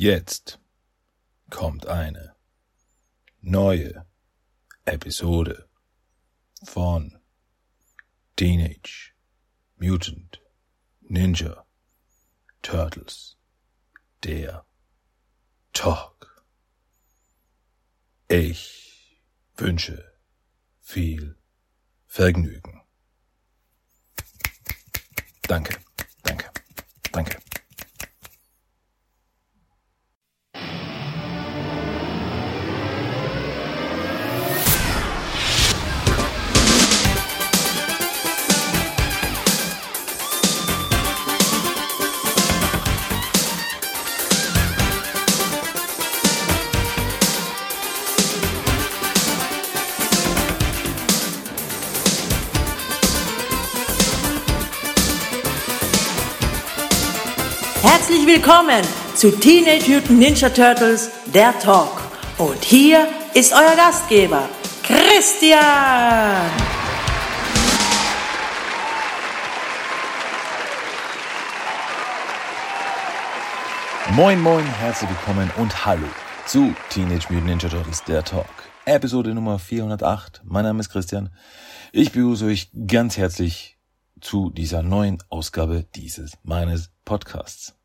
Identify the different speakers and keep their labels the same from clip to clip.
Speaker 1: Jetzt kommt eine neue Episode von Teenage Mutant Ninja Turtles. Der Talk. Ich wünsche viel Vergnügen. Danke, danke, danke.
Speaker 2: Willkommen zu Teenage Mutant Ninja Turtles, der Talk. Und hier ist euer Gastgeber, Christian.
Speaker 1: Moin, moin, herzlich willkommen und hallo zu Teenage Mutant Ninja Turtles, der Talk. Episode Nummer 408. Mein Name ist Christian. Ich begrüße euch ganz herzlich zu dieser neuen Ausgabe dieses meines Podcasts.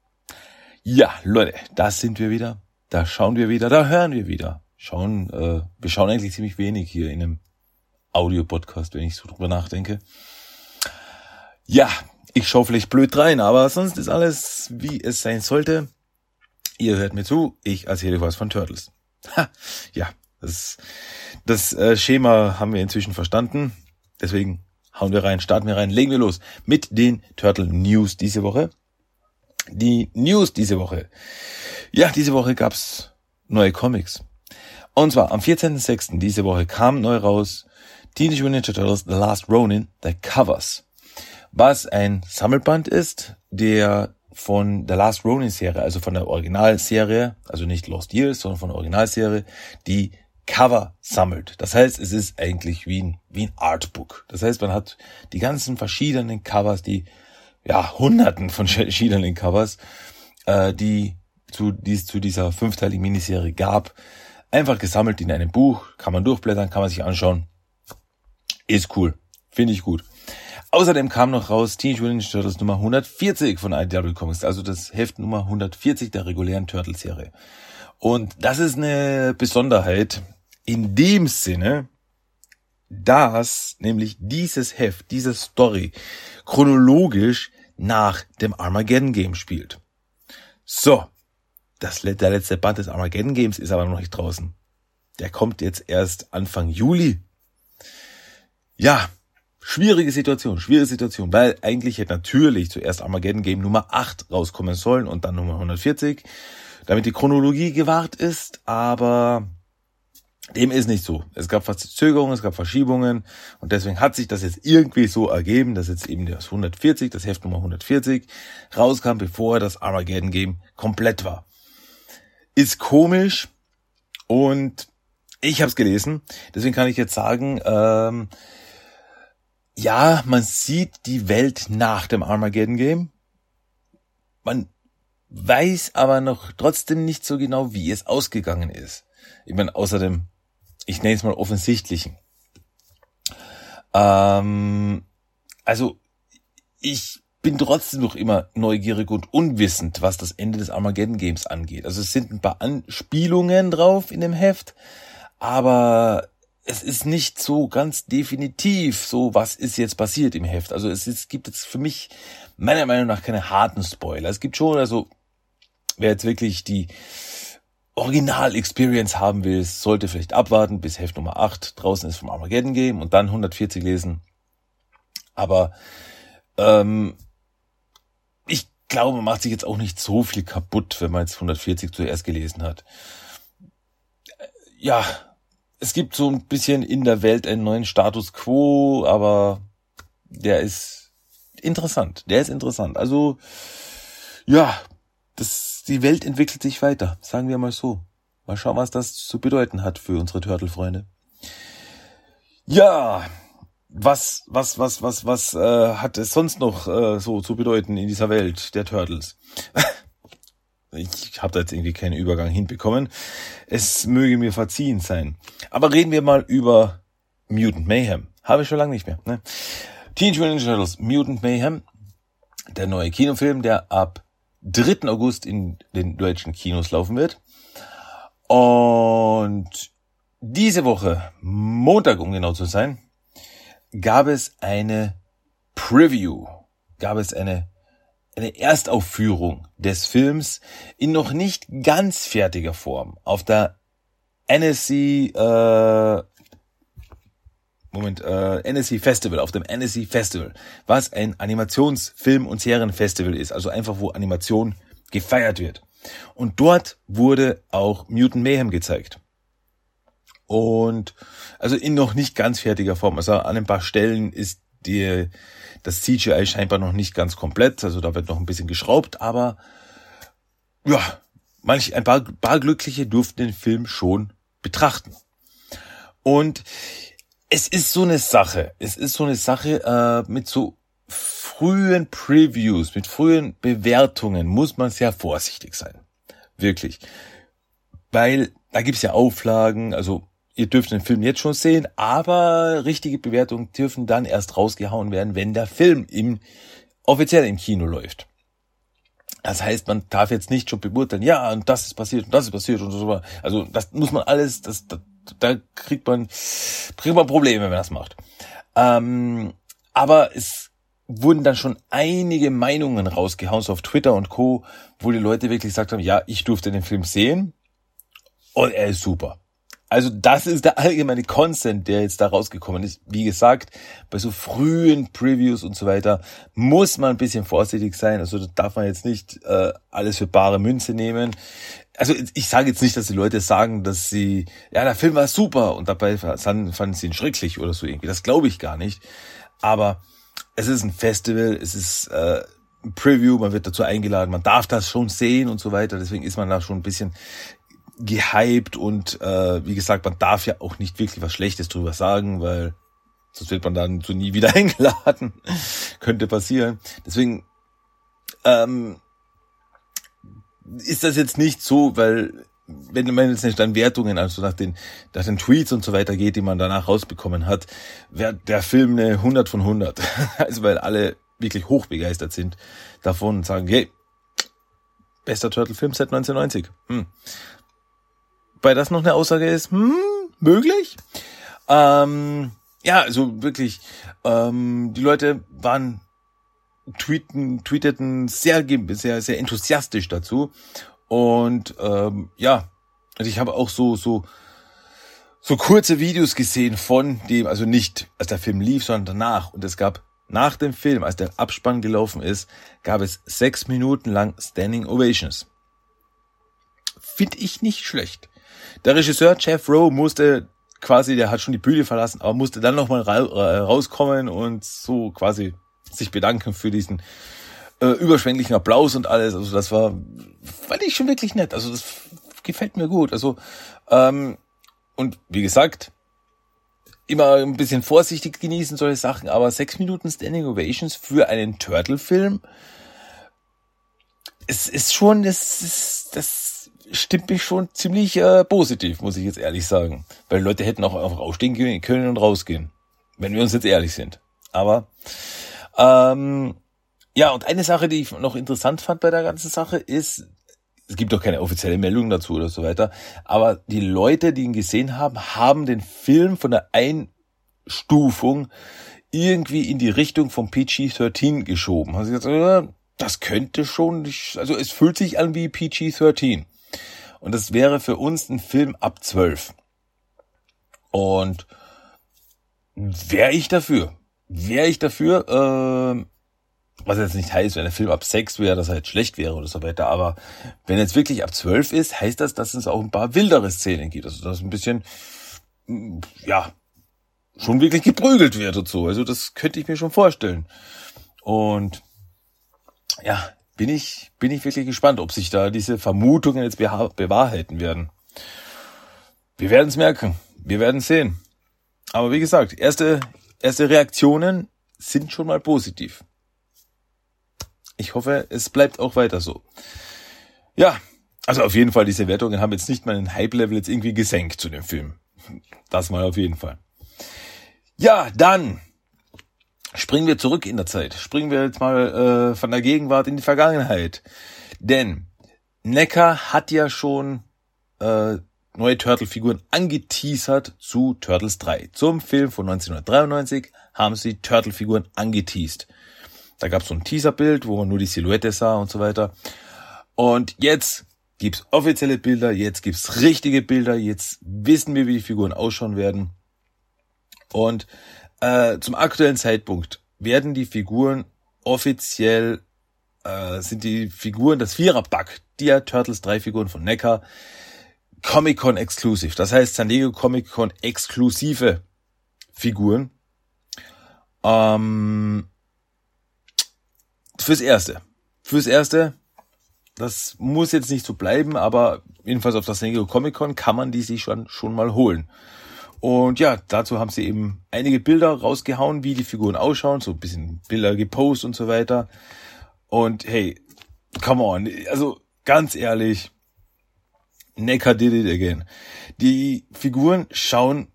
Speaker 1: Ja, Leute, da sind wir wieder. Da schauen wir wieder, da hören wir wieder. Schauen, äh, wir schauen eigentlich ziemlich wenig hier in einem Audio-Podcast, wenn ich so drüber nachdenke. Ja, ich schaue vielleicht blöd rein, aber sonst ist alles, wie es sein sollte. Ihr hört mir zu, ich erzähle was von Turtles. Ha, ja, das, das äh, Schema haben wir inzwischen verstanden. Deswegen hauen wir rein, starten wir rein, legen wir los mit den Turtle News diese Woche. Die News diese Woche. Ja, diese Woche gab's neue Comics. Und zwar am 14.06. diese Woche kam neu raus Teenage Mutant Ninja Turtles The Last Ronin, The Covers. Was ein Sammelband ist, der von der Last Ronin Serie, also von der Originalserie, also nicht Lost Years, sondern von der Originalserie, die Cover sammelt. Das heißt, es ist eigentlich wie ein, wie ein Artbook. Das heißt, man hat die ganzen verschiedenen Covers, die, ja, hunderten von verschiedenen Covers, äh, die zu, die es zu dieser fünfteiligen Miniserie gab, einfach gesammelt in einem Buch, kann man durchblättern, kann man sich anschauen. Ist cool. Finde ich gut. Außerdem kam noch raus Teenage Mutant Ninja Turtles Nummer 140 von IDW Comics, also das Heft Nummer 140 der regulären Turtles-Serie. Und das ist eine Besonderheit in dem Sinne, dass nämlich dieses Heft, diese Story chronologisch nach dem Armageddon Game spielt. So, das, der letzte Band des Armageddon Games ist aber noch nicht draußen. Der kommt jetzt erst Anfang Juli. Ja, schwierige Situation, schwierige Situation, weil eigentlich hätte natürlich zuerst Armageddon Game Nummer 8 rauskommen sollen und dann Nummer 140, damit die Chronologie gewahrt ist, aber dem ist nicht so. Es gab Verzögerungen, es gab Verschiebungen und deswegen hat sich das jetzt irgendwie so ergeben, dass jetzt eben das 140, das Heft Nummer 140 rauskam, bevor das Armageddon Game komplett war. Ist komisch und ich habe es gelesen, deswegen kann ich jetzt sagen, ähm, ja, man sieht die Welt nach dem Armageddon Game. Man weiß aber noch trotzdem nicht so genau, wie es ausgegangen ist. Ich meine, außerdem, ich nenne es mal offensichtlichen. Ähm, also, ich bin trotzdem noch immer neugierig und unwissend, was das Ende des Armageddon Games angeht. Also es sind ein paar Anspielungen drauf in dem Heft, aber es ist nicht so ganz definitiv so, was ist jetzt passiert im Heft. Also es, ist, gibt jetzt für mich meiner Meinung nach keine harten Spoiler. Es gibt schon, also wer jetzt wirklich die Original-Experience haben will, sollte vielleicht abwarten, bis Heft Nummer 8 draußen ist vom Armageddon Game und dann 140 lesen. Aber ähm, ich glaube, man macht sich jetzt auch nicht so viel kaputt, wenn man jetzt 140 zuerst gelesen hat. Ja, es gibt so ein bisschen in der Welt einen neuen Status quo, aber der ist interessant. Der ist interessant. Also, ja, das, die Welt entwickelt sich weiter, sagen wir mal so. Mal schauen, was das zu bedeuten hat für unsere Turtle-Freunde. Ja, was, was, was, was, was äh, hat es sonst noch äh, so zu bedeuten in dieser Welt der Turtles? Ich habe da jetzt irgendwie keinen Übergang hinbekommen. Es möge mir verziehen sein. Aber reden wir mal über Mutant Mayhem. Habe ich schon lange nicht mehr. Ne? Teenage Mutant Turtles Mutant Mayhem. Der neue Kinofilm, der ab 3. August in den deutschen Kinos laufen wird. Und diese Woche, Montag um genau zu sein, gab es eine Preview, gab es eine, eine Erstaufführung des Films in noch nicht ganz fertiger Form auf der NSC, äh, Moment, äh, NSC Festival, auf dem NSC Festival, was ein Animationsfilm- und Serienfestival ist, also einfach wo Animation gefeiert wird. Und dort wurde auch Mutant Mayhem gezeigt. Und also in noch nicht ganz fertiger Form. Also an ein paar Stellen ist die, das CGI scheinbar noch nicht ganz komplett. Also da wird noch ein bisschen geschraubt, aber ja, manch ein paar, paar Glückliche durften den Film schon betrachten. Und es ist so eine Sache. Es ist so eine Sache äh, mit so frühen Previews, mit frühen Bewertungen muss man sehr vorsichtig sein. Wirklich. Weil da gibt's ja Auflagen, also ihr dürft den Film jetzt schon sehen, aber richtige Bewertungen dürfen dann erst rausgehauen werden, wenn der Film im, offiziell im Kino läuft. Das heißt, man darf jetzt nicht schon beurteilen, ja, und das ist passiert und das ist passiert und so. Also das muss man alles, das, das da kriegt man, kriegt man Probleme, wenn man das macht. Ähm, aber es wurden dann schon einige Meinungen rausgehauen, so auf Twitter und Co., wo die Leute wirklich gesagt haben, ja, ich durfte den Film sehen und er ist super. Also das ist der allgemeine Consent, der jetzt da rausgekommen ist. Wie gesagt, bei so frühen Previews und so weiter muss man ein bisschen vorsichtig sein. Also da darf man jetzt nicht äh, alles für bare Münze nehmen. Also ich sage jetzt nicht, dass die Leute sagen, dass sie, ja, der Film war super und dabei fanden sie ihn schrecklich oder so irgendwie. Das glaube ich gar nicht. Aber es ist ein Festival, es ist äh, ein Preview, man wird dazu eingeladen, man darf das schon sehen und so weiter. Deswegen ist man da schon ein bisschen gehypt und äh, wie gesagt, man darf ja auch nicht wirklich was Schlechtes drüber sagen, weil sonst wird man dann so nie wieder eingeladen. Könnte passieren. Deswegen ähm, ist das jetzt nicht so, weil wenn man jetzt nicht dann Wertungen, also nach den, nach den Tweets und so weiter geht, die man danach rausbekommen hat, wäre der Film eine 100 von 100. Also weil alle wirklich hochbegeistert sind davon und sagen, hey, bester Turtle-Film seit 1990. Hm weil das noch eine Aussage ist, hm, möglich. Ähm, ja, also wirklich, ähm, die Leute waren tweeten, tweeteten sehr, sehr, sehr enthusiastisch dazu. Und ähm, ja, also ich habe auch so, so, so kurze Videos gesehen von dem, also nicht als der Film lief, sondern danach. Und es gab nach dem Film, als der Abspann gelaufen ist, gab es sechs Minuten lang Standing Ovations. Finde ich nicht schlecht. Der Regisseur Jeff Rowe musste quasi, der hat schon die Bühne verlassen, aber musste dann nochmal ra äh, rauskommen und so quasi sich bedanken für diesen äh, überschwänglichen Applaus und alles. Also das war, fand ich schon wirklich nett. Also das gefällt mir gut. Also ähm, und wie gesagt, immer ein bisschen vorsichtig genießen solche Sachen, aber sechs Minuten Standing Ovations für einen Turtle-Film, es ist schon, das, ist, das stimmt mich schon ziemlich äh, positiv, muss ich jetzt ehrlich sagen. Weil Leute hätten auch einfach aufstehen können und rausgehen. Wenn wir uns jetzt ehrlich sind. Aber ähm, ja, und eine Sache, die ich noch interessant fand bei der ganzen Sache, ist, es gibt doch keine offizielle Meldung dazu oder so weiter, aber die Leute, die ihn gesehen haben, haben den Film von der Einstufung irgendwie in die Richtung vom PG-13 geschoben. Also das könnte schon, also es fühlt sich an wie PG-13. Und das wäre für uns ein Film ab zwölf. Und wäre ich dafür. Wäre ich dafür, äh, was jetzt nicht heißt, wenn der Film ab sechs wäre, dass er halt schlecht wäre oder so weiter. Aber wenn jetzt wirklich ab zwölf ist, heißt das, dass es auch ein paar wildere Szenen gibt. Also dass ein bisschen, ja, schon wirklich geprügelt wird und so. Also das könnte ich mir schon vorstellen. Und ja, bin ich, bin ich wirklich gespannt, ob sich da diese Vermutungen jetzt bewahrheiten werden. Wir werden es merken. Wir werden sehen. Aber wie gesagt, erste, erste Reaktionen sind schon mal positiv. Ich hoffe, es bleibt auch weiter so. Ja, also auf jeden Fall, diese Wertungen haben jetzt nicht mal den Hype-Level jetzt irgendwie gesenkt zu dem Film. Das mal auf jeden Fall. Ja, dann springen wir zurück in der Zeit. Springen wir jetzt mal äh, von der Gegenwart in die Vergangenheit. Denn Necker hat ja schon äh, neue Turtle-Figuren angeteasert zu Turtles 3. Zum Film von 1993 haben sie Turtle-Figuren angeteased. Da gab es so ein Teaserbild, wo man nur die Silhouette sah und so weiter. Und jetzt gibt's offizielle Bilder, jetzt gibt's richtige Bilder, jetzt wissen wir, wie die Figuren ausschauen werden. Und äh, zum aktuellen Zeitpunkt werden die Figuren offiziell, äh, sind die Figuren, das Vierer-Bug, die Turtles 3 Figuren von Neckar, Comic-Con Exclusive. Das heißt San Diego Comic-Con exklusive Figuren. Ähm, fürs Erste. Fürs Erste, das muss jetzt nicht so bleiben, aber jedenfalls auf das San Diego Comic-Con kann man die sich schon, schon mal holen. Und ja, dazu haben sie eben einige Bilder rausgehauen, wie die Figuren ausschauen, so ein bisschen Bilder gepostet und so weiter. Und hey, come on, also ganz ehrlich, Necker did it again. Die Figuren schauen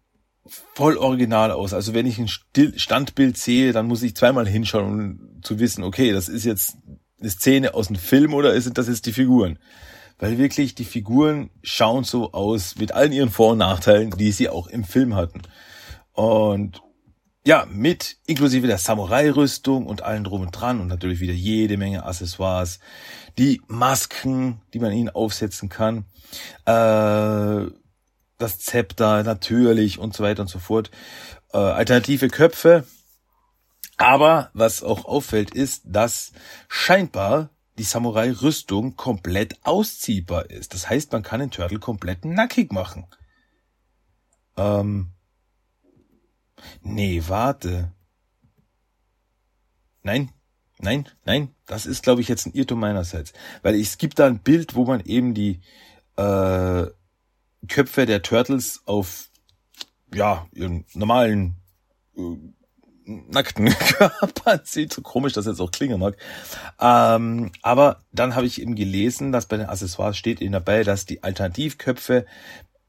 Speaker 1: voll original aus. Also wenn ich ein Standbild sehe, dann muss ich zweimal hinschauen, um zu wissen, okay, das ist jetzt eine Szene aus einem Film oder sind das jetzt die Figuren? Weil wirklich die Figuren schauen so aus mit allen ihren Vor- und Nachteilen, die sie auch im Film hatten. Und ja, mit inklusive der Samurai-Rüstung und allen drum und dran und natürlich wieder jede Menge Accessoires, die Masken, die man ihnen aufsetzen kann, äh, das Zepter natürlich und so weiter und so fort, äh, alternative Köpfe. Aber was auch auffällt, ist, dass scheinbar die Samurai-Rüstung komplett ausziehbar ist. Das heißt, man kann den Turtle komplett nackig machen. Ähm, nee, warte. Nein, nein, nein, das ist, glaube ich, jetzt ein Irrtum meinerseits. Weil es gibt da ein Bild, wo man eben die äh, Köpfe der Turtles auf ja ihren normalen äh, nackten Körpern sieht. So komisch, dass jetzt auch klingen mag. Ähm, aber dann habe ich eben gelesen, dass bei den Accessoires steht eben dabei, dass die Alternativköpfe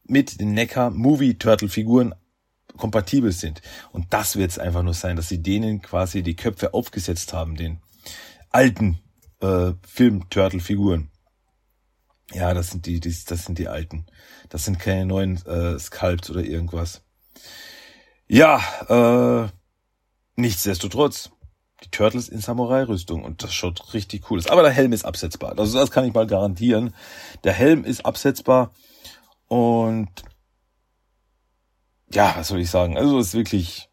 Speaker 1: mit den Neckar Movie Turtle Figuren kompatibel sind. Und das wird es einfach nur sein, dass sie denen quasi die Köpfe aufgesetzt haben, den alten äh, Film-Turtle-Figuren. Ja, das sind die, die, das sind die alten. Das sind keine neuen äh, Sculpts oder irgendwas. Ja, äh, nichtsdestotrotz. Die Turtles in Samurai-Rüstung und das schaut richtig cool aus. Aber der Helm ist absetzbar. Also das kann ich mal garantieren. Der Helm ist absetzbar und ja, was soll ich sagen? Also es ist wirklich,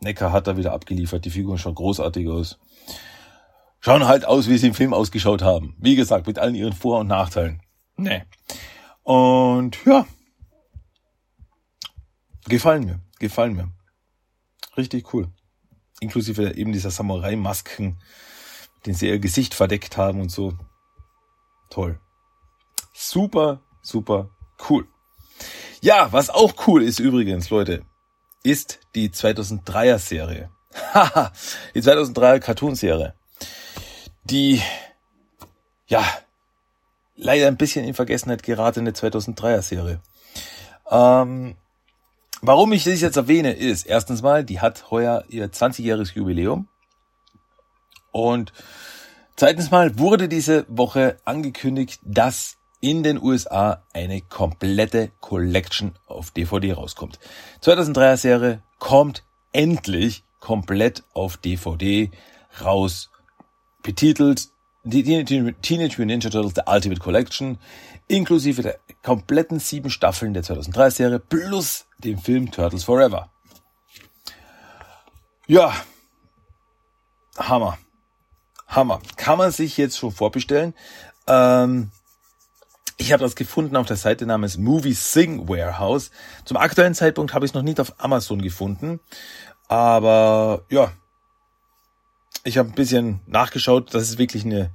Speaker 1: Necker hat da wieder abgeliefert. Die Figuren schauen großartig aus. Schauen halt aus, wie sie im Film ausgeschaut haben. Wie gesagt, mit allen ihren Vor- und Nachteilen. Nee. Und ja. Gefallen mir. Gefallen mir. Richtig cool. Inklusive eben dieser Samurai-Masken, den sie ihr Gesicht verdeckt haben und so. Toll. Super, super cool. Ja, was auch cool ist übrigens, Leute, ist die 2003er Serie. Haha, die 2003er Cartoon-Serie. Die, ja, leider ein bisschen in Vergessenheit geratene 2003er Serie. Ähm, warum ich das jetzt erwähne, ist erstens mal, die hat heuer ihr 20-jähriges Jubiläum. Und zweitens mal wurde diese Woche angekündigt, dass in den USA eine komplette Collection auf DVD rauskommt. 2003er Serie kommt endlich komplett auf DVD raus. Betitelt die Teenage Mutant Ninja Turtles The Ultimate Collection, inklusive der kompletten sieben Staffeln der 2003 Serie plus dem Film Turtles Forever. Ja, Hammer. Hammer. Kann man sich jetzt schon vorbestellen. Ähm, ich habe das gefunden auf der Seite namens Movie Sing Warehouse. Zum aktuellen Zeitpunkt habe ich es noch nicht auf Amazon gefunden. Aber ja, ich habe ein bisschen nachgeschaut. Das ist wirklich eine,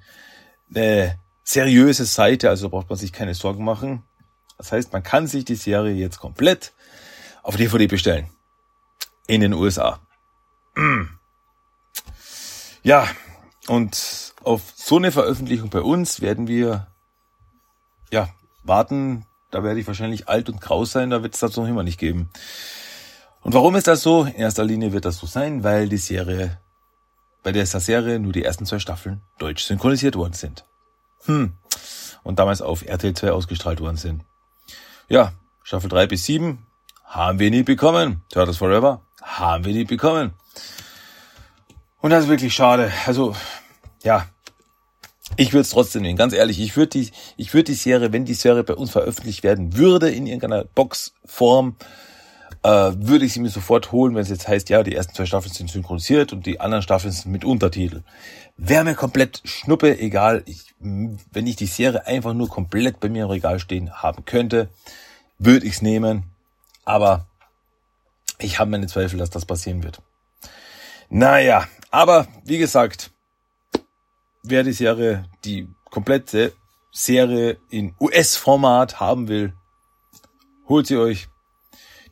Speaker 1: eine seriöse Seite, also braucht man sich keine Sorgen machen. Das heißt, man kann sich die Serie jetzt komplett auf DVD bestellen. In den USA. Ja, und auf so eine Veröffentlichung bei uns werden wir ja, warten, da werde ich wahrscheinlich alt und grau sein, da wird es das noch immer nicht geben. Und warum ist das so? In erster Linie wird das so sein, weil die Serie, bei der Serie nur die ersten zwei Staffeln deutsch synchronisiert worden sind. Hm. Und damals auf RTL 2 ausgestrahlt worden sind. Ja, Staffel 3 bis 7 haben wir nie bekommen. Turtles Forever haben wir nie bekommen. Und das ist wirklich schade. Also, ja, ich würde es trotzdem nehmen, ganz ehrlich. Ich würde die, ich würde die Serie, wenn die Serie bei uns veröffentlicht werden würde in irgendeiner Boxform, äh, würde ich sie mir sofort holen, wenn es jetzt heißt, ja, die ersten zwei Staffeln sind synchronisiert und die anderen Staffeln sind mit Untertitel. Wäre mir komplett Schnuppe, egal. Ich, wenn ich die Serie einfach nur komplett bei mir im Regal stehen haben könnte, würde ich's nehmen. Aber ich habe meine Zweifel, dass das passieren wird. Naja, aber wie gesagt, wer die Serie, die komplette Serie in US-Format haben will, holt sie euch.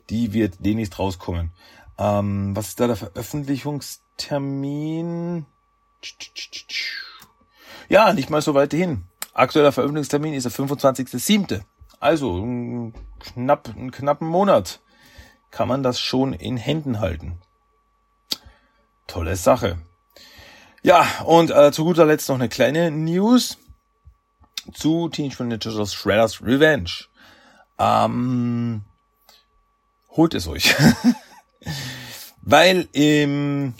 Speaker 1: Die wird demnächst rauskommen. Ähm, was ist da der Veröffentlichungstermin? Ja, nicht mal so weit hin. Aktueller Veröffentlichungstermin ist der 25.07. Also knapp, einen knappen Monat kann man das schon in Händen halten. Tolle Sache. Ja, und äh, zu guter Letzt noch eine kleine News zu Teenage Mutant Ninja Turtles Shredder's Revenge. Ähm, holt es euch. Weil im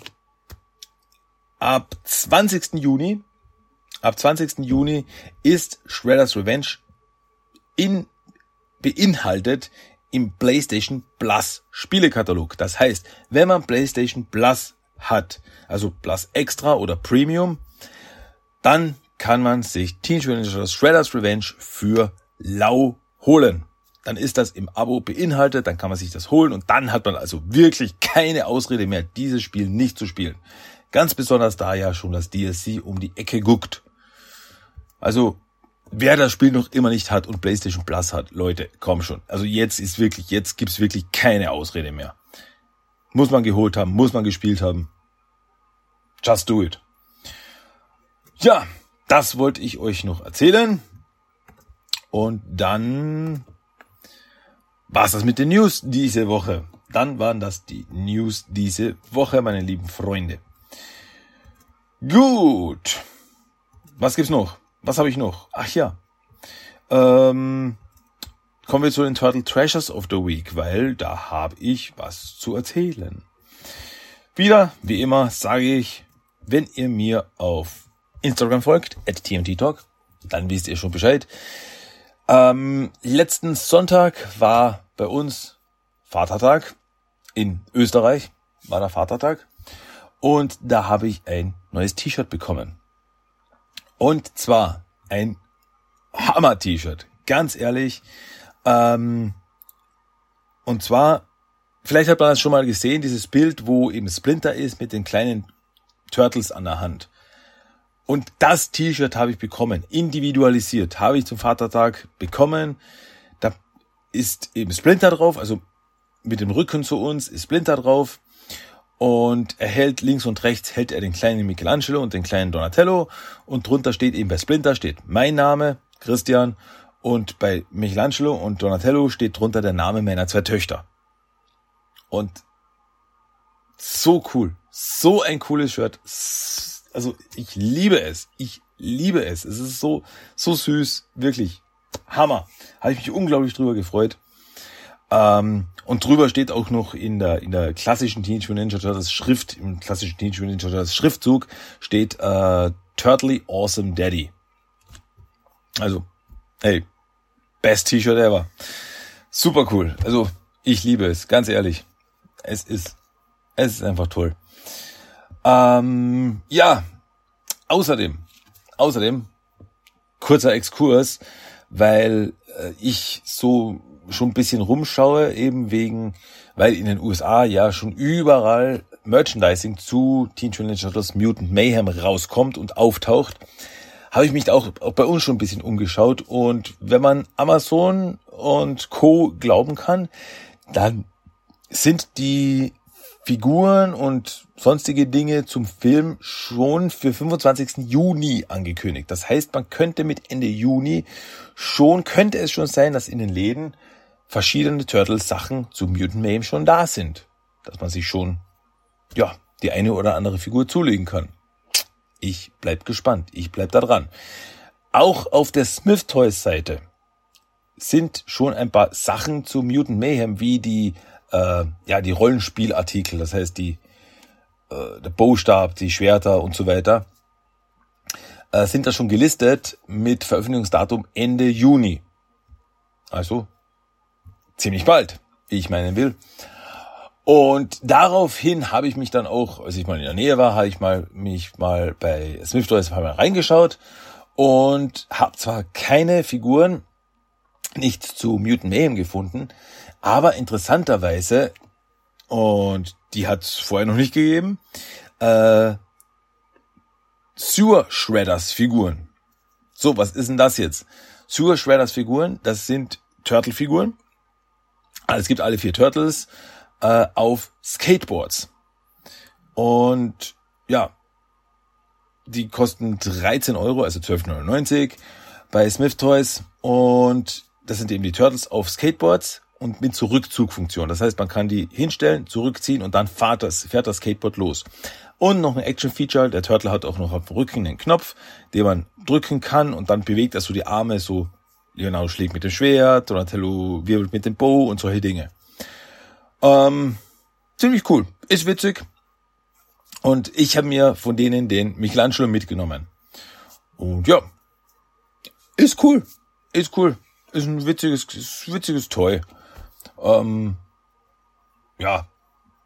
Speaker 1: ab 20. Juni, ab 20. Juni ist Shredder's Revenge in, beinhaltet im PlayStation Plus Spielekatalog. Das heißt, wenn man PlayStation Plus hat, also Plus Extra oder Premium, dann kann man sich Teenage Mutant Ninja Shredder's Revenge für lau holen. Dann ist das im Abo beinhaltet, dann kann man sich das holen und dann hat man also wirklich keine Ausrede mehr, dieses Spiel nicht zu spielen. Ganz besonders da ja schon das DLC um die Ecke guckt. Also, wer das Spiel noch immer nicht hat und PlayStation Plus hat, Leute, komm schon. Also jetzt ist wirklich, jetzt gibt's wirklich keine Ausrede mehr. Muss man geholt haben, muss man gespielt haben. Just do it. Ja, das wollte ich euch noch erzählen. Und dann war's das mit den News diese Woche. Dann waren das die News diese Woche, meine lieben Freunde. Gut. Was gibt's noch? Was habe ich noch? Ach ja. Ähm, kommen wir zu den Turtle Treasures of the Week, weil da habe ich was zu erzählen. Wieder, wie immer, sage ich, wenn ihr mir auf Instagram folgt, at tmttalk, dann wisst ihr schon Bescheid. Ähm, letzten Sonntag war bei uns Vatertag in Österreich, war der Vatertag. Und da habe ich ein neues T-Shirt bekommen. Und zwar ein Hammer-T-Shirt. Ganz ehrlich, ähm, und zwar, vielleicht hat man das schon mal gesehen, dieses Bild, wo eben Splinter ist mit den kleinen Turtles an der Hand. Und das T-Shirt habe ich bekommen, individualisiert, habe ich zum Vatertag bekommen. Da ist eben Splinter drauf, also mit dem Rücken zu uns ist Splinter drauf. Und er hält links und rechts hält er den kleinen Michelangelo und den kleinen Donatello. Und drunter steht eben bei Splinter steht mein Name, Christian. Und bei Michelangelo und Donatello steht drunter der Name meiner zwei Töchter. Und so cool. So ein cooles Shirt. Also ich liebe es. Ich liebe es. Es ist so, so süß. Wirklich. Hammer. Habe ich mich unglaublich drüber gefreut. Ähm, und drüber steht auch noch in der, in der klassischen Teenage Mutant Ninja Turtles Schrift, im klassischen Teenage Mutant Ninja Turtles Schriftzug steht äh, Turtly Awesome Daddy. Also Hey, best T-Shirt ever. Super cool. Also, ich liebe es, ganz ehrlich. Es ist, es ist einfach toll. Ähm, ja, außerdem, außerdem, kurzer Exkurs, weil äh, ich so schon ein bisschen rumschaue, eben wegen, weil in den USA ja schon überall Merchandising zu Teen Ninja Turtles Mutant Mayhem rauskommt und auftaucht habe ich mich auch, auch bei uns schon ein bisschen umgeschaut. Und wenn man Amazon und Co. glauben kann, dann sind die Figuren und sonstige Dinge zum Film schon für 25. Juni angekündigt. Das heißt, man könnte mit Ende Juni schon, könnte es schon sein, dass in den Läden verschiedene Turtles-Sachen zu Mutant Mayhem schon da sind. Dass man sich schon, ja, die eine oder andere Figur zulegen kann. Ich bleib gespannt. Ich bleib da dran. Auch auf der Smith Toys Seite sind schon ein paar Sachen zu Mutant Mayhem, wie die, äh, ja, die Rollenspielartikel, das heißt die, äh, der Bowstab, die Schwerter und so weiter, äh, sind da schon gelistet mit Veröffentlichungsdatum Ende Juni. Also ziemlich bald, wie ich meinen will. Und daraufhin habe ich mich dann auch, als ich mal in der Nähe war, habe ich mal mich mal bei Smith Toys mal reingeschaut und habe zwar keine Figuren nicht zu Mutant Mayhem gefunden, aber interessanterweise und die hat es vorher noch nicht gegeben, äh, Sewer Shredders Figuren. So, was ist denn das jetzt? Sewer Shredders Figuren, das sind Turtle Figuren. Also es gibt alle vier Turtles äh, auf Skateboards. Und ja, die kosten 13 Euro, also 12,99 bei Smith Toys. Und das sind eben die Turtles auf Skateboards und mit Zurückzugfunktion. Das heißt, man kann die hinstellen, zurückziehen und dann fährt das, fährt das Skateboard los. Und noch ein Action-Feature, der Turtle hat auch noch auf dem Rücken einen Knopf, den man drücken kann und dann bewegt er so die Arme so, genau, schlägt mit dem Schwert, Donatello wirbelt mit dem Bow und solche Dinge. Ähm, ziemlich cool. Ist witzig. Und ich habe mir von denen den Michelangelo mitgenommen. Und ja, ist cool. Ist cool. Ist ein witziges, ist witziges Toy. Ähm, ja,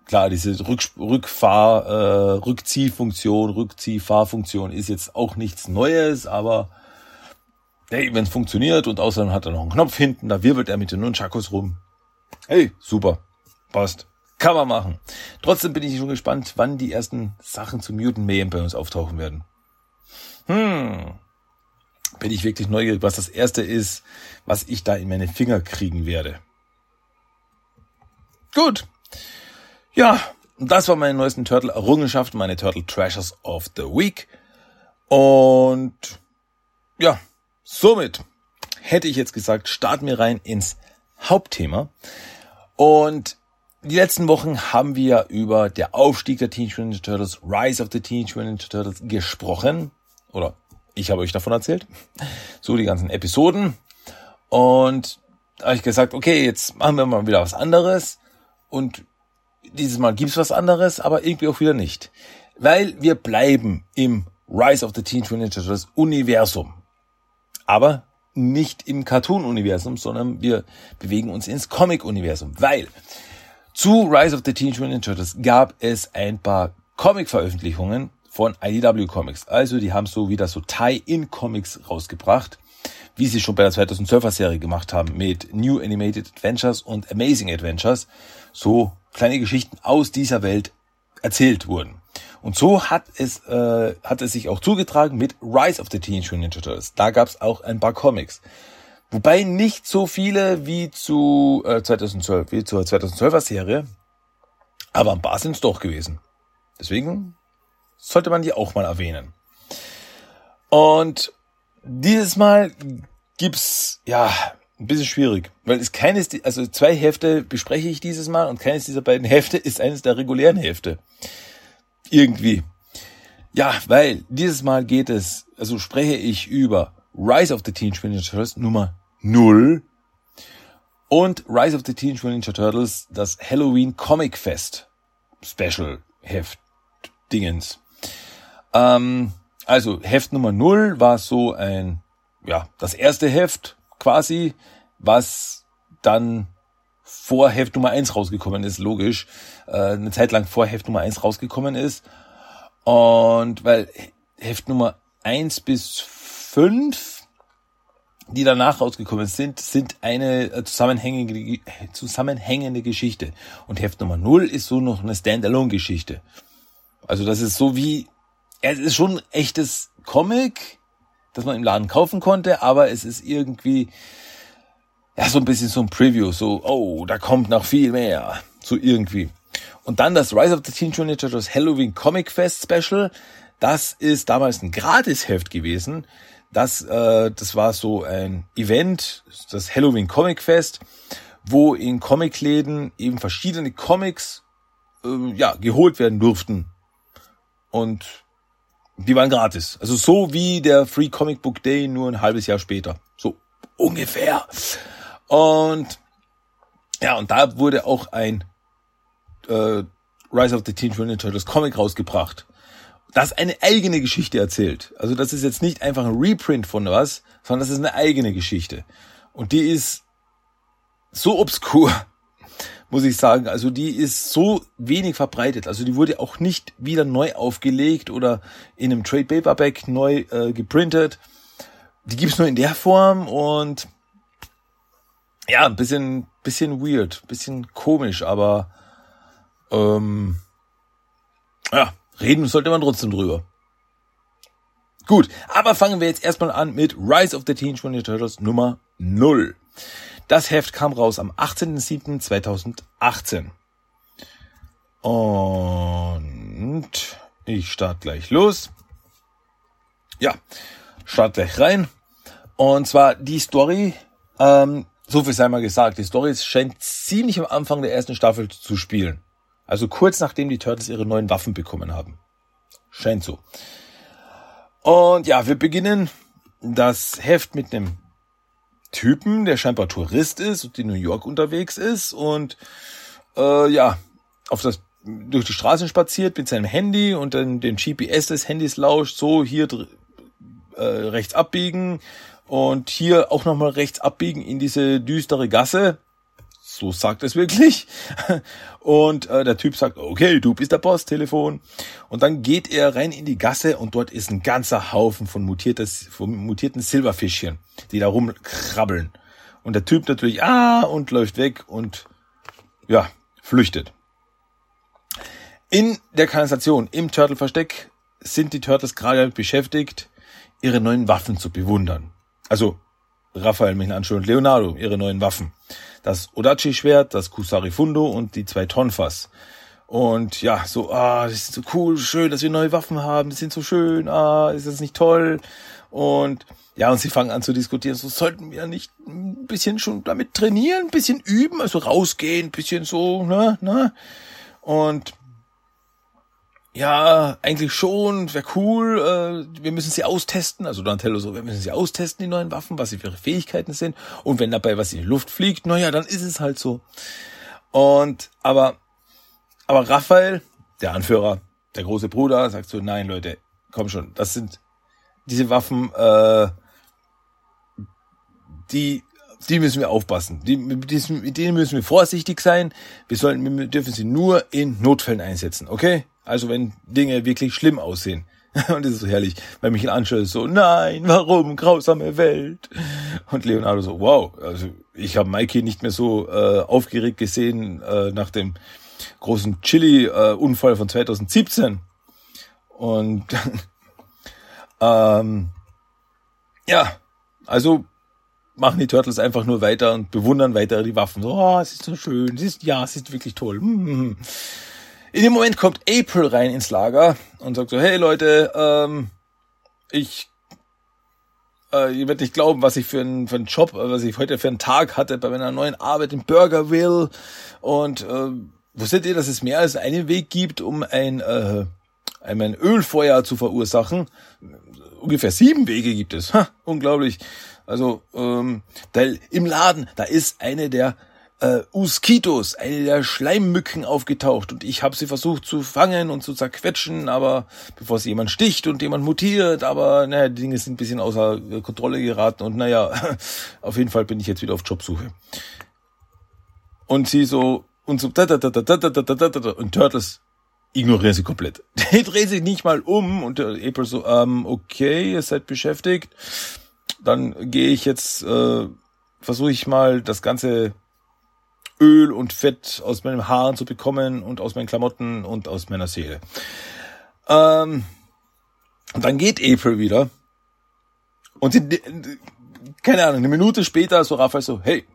Speaker 1: klar, diese Rück, Rückfahr, äh, Rückziehfunktion, Rückziehfahrfunktion ist jetzt auch nichts Neues, aber hey, wenn es funktioniert und außerdem hat er noch einen Knopf hinten, da wirbelt er mit den Nunchakos rum. Hey, super. Passt. Kann man machen. Trotzdem bin ich schon gespannt, wann die ersten Sachen zu Mutant Mayhem bei uns auftauchen werden. Hm. Bin ich wirklich neugierig, was das erste ist, was ich da in meine Finger kriegen werde. Gut. Ja, das war meine neuesten Turtle-Errungenschaften, meine Turtle Treasures of the Week. Und ja, somit hätte ich jetzt gesagt, starten wir rein ins Hauptthema. Und die letzten Wochen haben wir über der Aufstieg der Teenage Mutant Ninja Turtles, Rise of the Teenage Mutant Ninja Turtles gesprochen. Oder ich habe euch davon erzählt. So die ganzen Episoden. Und da habe ich gesagt, okay, jetzt machen wir mal wieder was anderes. Und dieses Mal gibt's was anderes, aber irgendwie auch wieder nicht. Weil wir bleiben im Rise of the Teenage Mutant Ninja Turtles Universum. Aber nicht im Cartoon-Universum, sondern wir bewegen uns ins Comic-Universum. Weil zu Rise of the Teenage Mutant Turtles gab es ein paar Comic-Veröffentlichungen von IDW Comics. Also die haben so wieder so Tie-In-Comics rausgebracht, wie sie schon bei der 2012er Serie gemacht haben mit New Animated Adventures und Amazing Adventures. So kleine Geschichten aus dieser Welt erzählt wurden. Und so hat es, äh, hat es sich auch zugetragen mit Rise of the Teenage Mutant Ninja Turtles. Da gab es auch ein paar Comics. Wobei nicht so viele wie zu äh, 2012, wie zur 2012er Serie. Aber ein paar sind es doch gewesen. Deswegen sollte man die auch mal erwähnen. Und dieses Mal gibt's, ja, ein bisschen schwierig, weil es keines, also zwei Hefte bespreche ich dieses Mal und keines dieser beiden Hefte ist eines der regulären Hefte. Irgendwie. Ja, weil dieses Mal geht es, also spreche ich über Rise of the Teenage Mutant Turtles Nummer 0 und Rise of the Teenage Mutant Ninja Turtles, das Halloween Comic Fest Special Heft Dingens. Ähm, also Heft Nummer 0 war so ein, ja, das erste Heft quasi, was dann vor Heft Nummer 1 rausgekommen ist, logisch, äh, eine Zeit lang vor Heft Nummer 1 rausgekommen ist. Und weil Heft Nummer 1 bis 5 die danach rausgekommen sind, sind eine äh, zusammenhängende, zusammenhängende Geschichte. Und Heft Nummer 0 ist so noch eine Standalone-Geschichte. Also das ist so wie, es ist schon ein echtes Comic, das man im Laden kaufen konnte, aber es ist irgendwie, ja, so ein bisschen so ein Preview, so, oh, da kommt noch viel mehr. So irgendwie. Und dann das Rise of the Teen Turtles Halloween Comic Fest Special. Das ist damals ein Gratisheft gewesen. Das, äh, das war so ein Event, das Halloween Comic Fest, wo in Comicläden eben verschiedene Comics äh, ja, geholt werden durften. Und die waren gratis. Also so wie der Free Comic Book Day nur ein halbes Jahr später. So ungefähr. Und ja, und da wurde auch ein äh, Rise of the Teen Mutant Turtles Comic rausgebracht. Das eine eigene Geschichte erzählt. Also das ist jetzt nicht einfach ein Reprint von was, sondern das ist eine eigene Geschichte. Und die ist so obskur, muss ich sagen. Also die ist so wenig verbreitet. Also die wurde auch nicht wieder neu aufgelegt oder in einem Trade Paperback neu äh, geprintet. Die gibt's nur in der Form und ja, ein bisschen, bisschen weird, bisschen komisch, aber ähm, ja, reden sollte man trotzdem drüber. Gut, aber fangen wir jetzt erstmal an mit Rise of the Teenage Mutant Turtles Nummer 0. Das Heft kam raus am 18.07.2018. Und ich starte gleich los. Ja, start gleich rein. Und zwar die Story, ähm, so viel sei mal gesagt, die Story scheint ziemlich am Anfang der ersten Staffel zu spielen. Also kurz nachdem die Turtles ihre neuen Waffen bekommen haben. Scheint so. Und ja, wir beginnen das Heft mit einem Typen, der scheinbar Tourist ist und in New York unterwegs ist und äh, ja, auf das durch die Straßen spaziert mit seinem Handy und dann den GPS des Handys lauscht, so hier äh, rechts abbiegen und hier auch nochmal rechts abbiegen in diese düstere Gasse so sagt es wirklich. Und äh, der Typ sagt, okay, du bist der Boss, Telefon. Und dann geht er rein in die Gasse und dort ist ein ganzer Haufen von, von mutierten Silberfischchen, die da rumkrabbeln. Und der Typ natürlich, ah, und läuft weg und ja, flüchtet. In der Kanalisation, im Turtle-Versteck, sind die Turtles gerade beschäftigt, ihre neuen Waffen zu bewundern. Also Raphael, Michelangelo und Leonardo, ihre neuen Waffen das Odachi-Schwert, das Kusari Fundo und die zwei Tonfas. Und ja, so, ah, das ist so cool, schön, dass wir neue Waffen haben, das sind so schön, ah, ist das nicht toll? Und ja, und sie fangen an zu diskutieren, so sollten wir nicht ein bisschen schon damit trainieren, ein bisschen üben, also rausgehen, ein bisschen so, ne, ne? Und ja, eigentlich schon, wäre cool, äh, wir müssen sie austesten, also Donatello so, wir müssen sie austesten, die neuen Waffen, was sie für ihre Fähigkeiten sind und wenn dabei was in die Luft fliegt, naja, dann ist es halt so. Und, aber, aber Raphael, der Anführer, der große Bruder, sagt so, nein Leute, komm schon, das sind diese Waffen, äh, die die müssen wir aufpassen. Die, mit, denen müssen wir vorsichtig sein. Wir sollten, wir dürfen sie nur in Notfällen einsetzen, okay? Also wenn Dinge wirklich schlimm aussehen. Und das ist so herrlich, weil Michelangelo ist so, nein, warum, grausame Welt. Und Leonardo so, wow, also ich habe Mikey nicht mehr so äh, aufgeregt gesehen äh, nach dem großen Chili-Unfall äh, von 2017. Und ähm, ja, also machen die Turtles einfach nur weiter und bewundern weiter die Waffen. So, oh, es ist so schön, es ist, ja, es ist wirklich toll. Hm. In dem Moment kommt April rein ins Lager und sagt so, hey Leute, ähm, ich äh, ihr werdet nicht glauben, was ich für einen, für Job, äh, was ich heute für einen Tag hatte bei meiner neuen Arbeit in Burgerville. Und äh, wusstet ihr, dass es mehr als einen Weg gibt, um ein, äh, ein Ölfeuer zu verursachen? Ungefähr sieben Wege gibt es. Ha, unglaublich. Also ähm, da, im Laden, da ist eine der äh, Uskitos, eine der Schleimmücken aufgetaucht und ich habe sie versucht zu fangen und zu zerquetschen, aber bevor sie jemand sticht und jemand mutiert, aber naja, die Dinge sind ein bisschen außer äh, Kontrolle geraten und naja, auf jeden Fall bin ich jetzt wieder auf Jobsuche. Und sie so und so und Turtles ignorieren sie komplett. Die drehen sich nicht mal um und April so, ähm, okay, ihr seid beschäftigt. Dann gehe ich jetzt, äh, versuche ich mal das ganze Öl und Fett aus meinen Haaren zu bekommen und aus meinen Klamotten und aus meiner Seele. Ähm, dann geht April wieder. Und sie, keine Ahnung, eine Minute später so Raphael so, hey,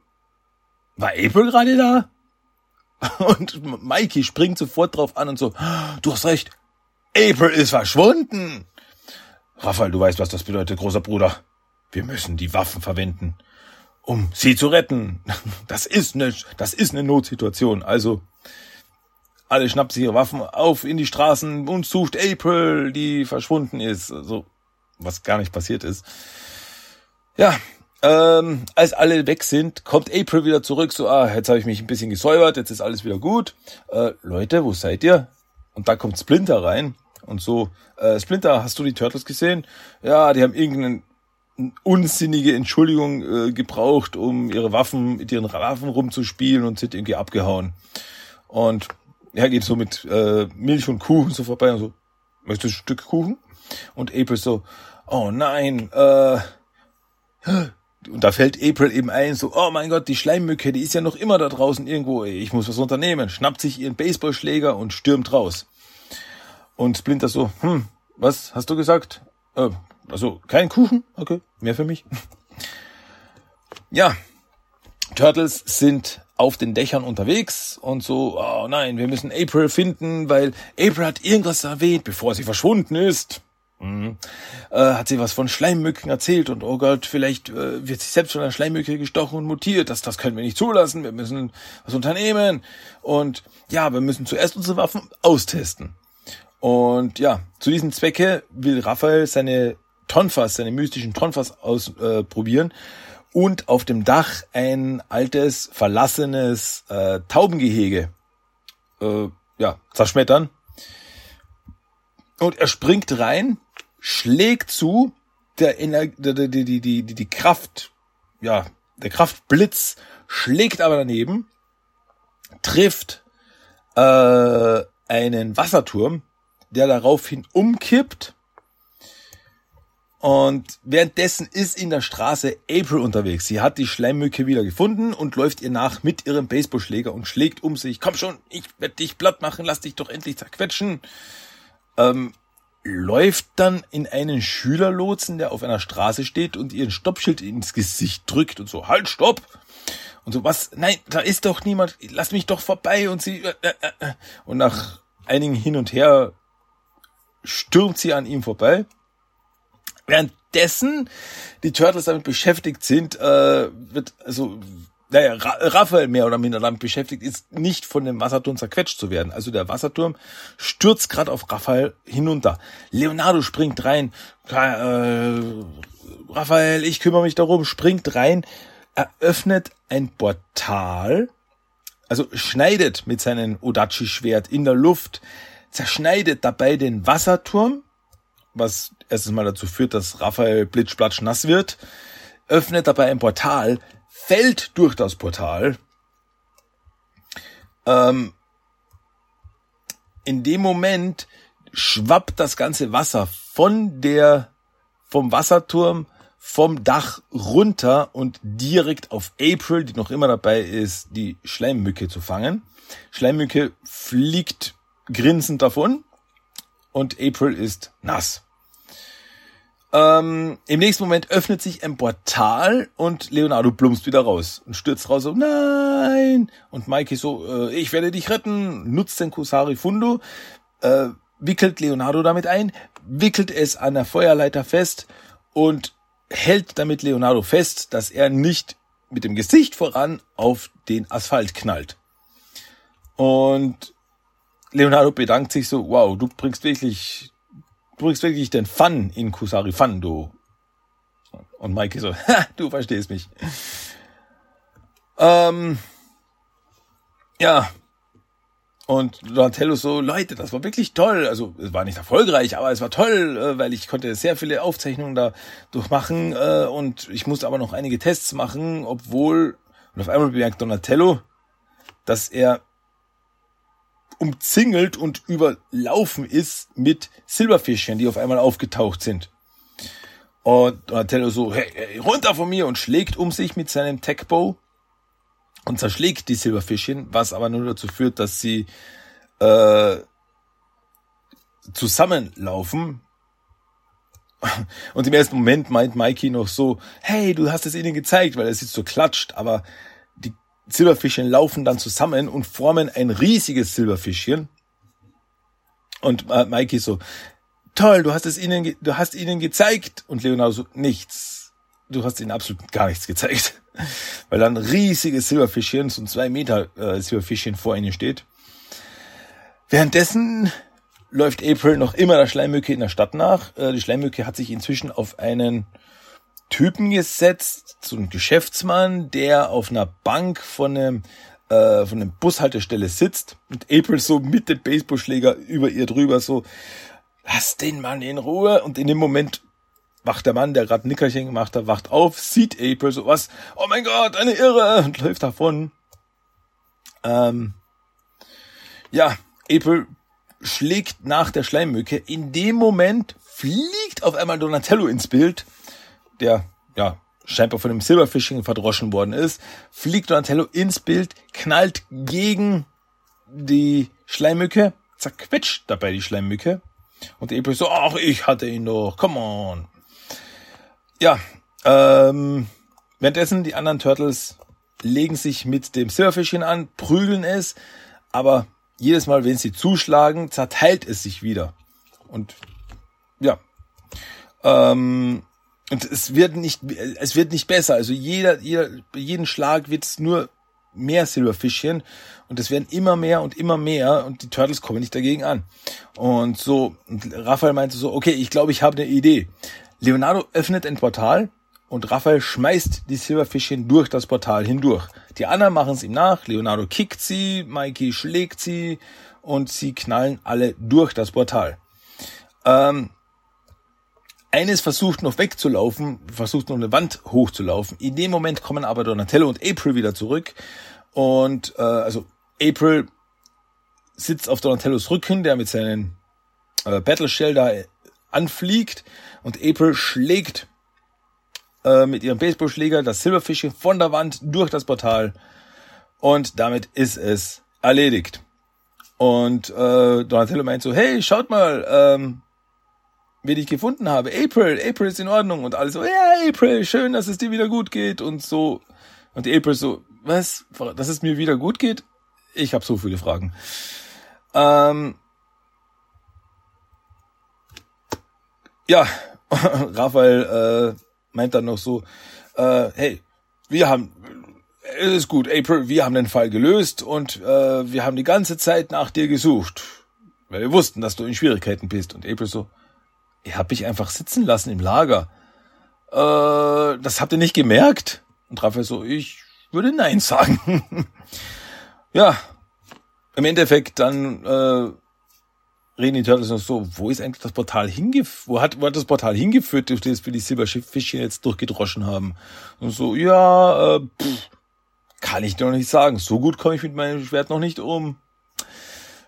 Speaker 1: war April gerade da? Und Mikey springt sofort drauf an und so, du hast recht, April ist verschwunden. Raphael, du weißt, was das bedeutet, großer Bruder. Wir müssen die Waffen verwenden, um sie zu retten. Das ist eine, das ist eine Notsituation. Also, alle schnappt sich ihre Waffen auf in die Straßen und sucht April, die verschwunden ist. So, was gar nicht passiert ist. Ja, ähm, als alle weg sind, kommt April wieder zurück. So, ah, jetzt habe ich mich ein bisschen gesäubert, jetzt ist alles wieder gut. Äh, Leute, wo seid ihr? Und da kommt Splinter rein und so. Äh, Splinter, hast du die Turtles gesehen? Ja, die haben irgendeine unsinnige Entschuldigung äh, gebraucht, um ihre Waffen mit ihren Waffen rumzuspielen und sind irgendwie abgehauen. Und er geht so mit äh, Milch und Kuchen so vorbei und so, möchtest du ein Stück Kuchen? Und April so, oh nein, äh, und da fällt April eben ein, so, oh mein Gott, die Schleimmücke, die ist ja noch immer da draußen irgendwo, ich muss was unternehmen, schnappt sich ihren Baseballschläger und stürmt raus. Und Splinter so, hm, was hast du gesagt? Äh, also, kein Kuchen? Okay, mehr für mich. ja, Turtles sind auf den Dächern unterwegs und so, oh nein, wir müssen April finden, weil April hat irgendwas erwähnt, bevor sie verschwunden ist. Mhm. Äh, hat sie was von Schleimmücken erzählt und oh Gott, vielleicht äh, wird sie selbst von einer Schleimmücke gestochen und mutiert. Das, das können wir nicht zulassen. Wir müssen was unternehmen. Und ja, wir müssen zuerst unsere Waffen austesten. Und ja, zu diesem Zwecke will Raphael seine Tonfas, seine mystischen Tonfas ausprobieren äh, und auf dem Dach ein altes, verlassenes äh, Taubengehege äh, ja, zerschmettern. Und er springt rein, schlägt zu, der Ener die, die, die, die, die Kraft, ja, der Kraftblitz schlägt aber daneben, trifft äh, einen Wasserturm, der daraufhin umkippt. Und währenddessen ist in der Straße April unterwegs. Sie hat die Schleimmücke wieder gefunden und läuft ihr nach mit ihrem Baseballschläger und schlägt um sich. Komm schon, ich werde dich platt machen, lass dich doch endlich zerquetschen. Ähm, läuft dann in einen Schülerlotsen, der auf einer Straße steht und ihren Stoppschild ins Gesicht drückt und so, halt, stopp! Und so, was? Nein, da ist doch niemand, lass mich doch vorbei und sie, äh, äh, äh. und nach einigen hin und her stürmt sie an ihm vorbei. Währenddessen die Turtles damit beschäftigt sind, äh, wird, also, naja, Raphael mehr oder minder damit beschäftigt ist, nicht von dem Wasserturm zerquetscht zu werden. Also der Wasserturm stürzt gerade auf Raphael hinunter. Leonardo springt rein. Äh, Raphael, ich kümmere mich darum, springt rein, eröffnet ein Portal, also schneidet mit seinem Odachi-Schwert in der Luft zerschneidet dabei den Wasserturm, was erstens mal dazu führt, dass Raphael blitzplatsch nass wird, öffnet dabei ein Portal, fällt durch das Portal. Ähm, in dem Moment schwappt das ganze Wasser von der, vom Wasserturm vom Dach runter und direkt auf April, die noch immer dabei ist, die Schleimmücke zu fangen. Schleimmücke fliegt grinsend davon und April ist nass. Ähm, Im nächsten Moment öffnet sich ein Portal und Leonardo plumpst wieder raus und stürzt raus so, nein! Und Mikey so, äh, ich werde dich retten, nutzt den Kusari Fundo, äh, wickelt Leonardo damit ein, wickelt es an der Feuerleiter fest und hält damit Leonardo fest, dass er nicht mit dem Gesicht voran auf den Asphalt knallt. Und Leonardo bedankt sich so, wow, du bringst wirklich, du bringst wirklich den Fun in Kusari Fun, du. Und Mikey so, ha, du verstehst mich. Ähm, ja. Und Donatello so, Leute, das war wirklich toll. Also es war nicht erfolgreich, aber es war toll, äh, weil ich konnte sehr viele Aufzeichnungen da durchmachen äh, und ich musste aber noch einige Tests machen, obwohl, und auf einmal bemerkt Donatello, dass er umzingelt und überlaufen ist mit Silberfischchen, die auf einmal aufgetaucht sind. Und Donatello so, hey, runter von mir und schlägt um sich mit seinem Techbow und zerschlägt die Silberfischchen, was aber nur dazu führt, dass sie äh, zusammenlaufen. Und im ersten Moment meint Mikey noch so, hey, du hast es ihnen gezeigt, weil er sitzt so klatscht, aber Silberfischchen laufen dann zusammen und formen ein riesiges Silberfischchen. Und äh, Mikey so, toll, du hast es ihnen, du hast ihnen gezeigt. Und Leonardo so, nichts. Du hast ihnen absolut gar nichts gezeigt. Weil dann riesiges Silberfischchen, so ein zwei Meter äh, Silberfischchen vor ihnen steht. Währenddessen läuft April noch immer der Schleimmücke in der Stadt nach. Äh, die Schleimmücke hat sich inzwischen auf einen Typen gesetzt, so ein Geschäftsmann, der auf einer Bank von einem äh, von einem Bushaltestelle sitzt und April so mit dem Baseballschläger über ihr drüber so, lass den Mann in Ruhe und in dem Moment wacht der Mann, der gerade Nickerchen gemacht hat, wacht auf, sieht April so was, oh mein Gott, eine Irre und läuft davon. Ähm, ja, April schlägt nach der Schleimmücke. In dem Moment fliegt auf einmal Donatello ins Bild, der ja scheinbar von dem Silberfishing verdroschen worden ist, fliegt Donatello ins Bild, knallt gegen die Schleimmücke, zerquetscht dabei die Schleimmücke. Und April so, ach, ich hatte ihn doch, come on. Ja, ähm, währenddessen die anderen Turtles legen sich mit dem Silberfischchen an, prügeln es, aber jedes Mal, wenn sie zuschlagen, zerteilt es sich wieder. Und ja. Ähm, und es wird nicht, es wird nicht besser. Also jeder, jeder, jeden Schlag wird es nur mehr Silberfischchen und es werden immer mehr und immer mehr und die Turtles kommen nicht dagegen an. Und so, und Raphael meinte so, okay, ich glaube, ich habe eine Idee. Leonardo öffnet ein Portal und Raphael schmeißt die Silberfischchen durch das Portal hindurch. Die anderen machen es ihm nach. Leonardo kickt sie, Mikey schlägt sie und sie knallen alle durch das Portal. Ähm, eines versucht noch wegzulaufen, versucht noch eine Wand hochzulaufen. In dem Moment kommen aber Donatello und April wieder zurück. Und äh, also April sitzt auf Donatellos Rücken, der mit seinen äh, Battle Shell da anfliegt. Und April schlägt äh, mit ihrem Baseballschläger das Silberfischchen von der Wand durch das Portal und damit ist es erledigt. Und äh, Donatello meint so, hey, schaut mal, ähm, wen ich gefunden habe. April, April ist in Ordnung. Und alle so, ja, April, schön, dass es dir wieder gut geht. Und so. Und April so, was? Dass es mir wieder gut geht? Ich habe so viele Fragen. Ähm, ja, Raphael äh, meint dann noch so, äh, hey, wir haben, es ist gut, April, wir haben den Fall gelöst und äh, wir haben die ganze Zeit nach dir gesucht, weil wir wussten, dass du in Schwierigkeiten bist. Und April so, ihr habt mich einfach sitzen lassen im Lager. Äh, das habt ihr nicht gemerkt? Und Raphael so, ich würde Nein sagen. ja, im Endeffekt dann äh, reden die Turtles noch so, wo ist eigentlich das Portal hingeführt, wo hat, wo hat das Portal hingeführt, durch das wir die Silberfischchen jetzt durchgedroschen haben? Und so, ja, äh, pff, kann ich doch nicht sagen. So gut komme ich mit meinem Schwert noch nicht um.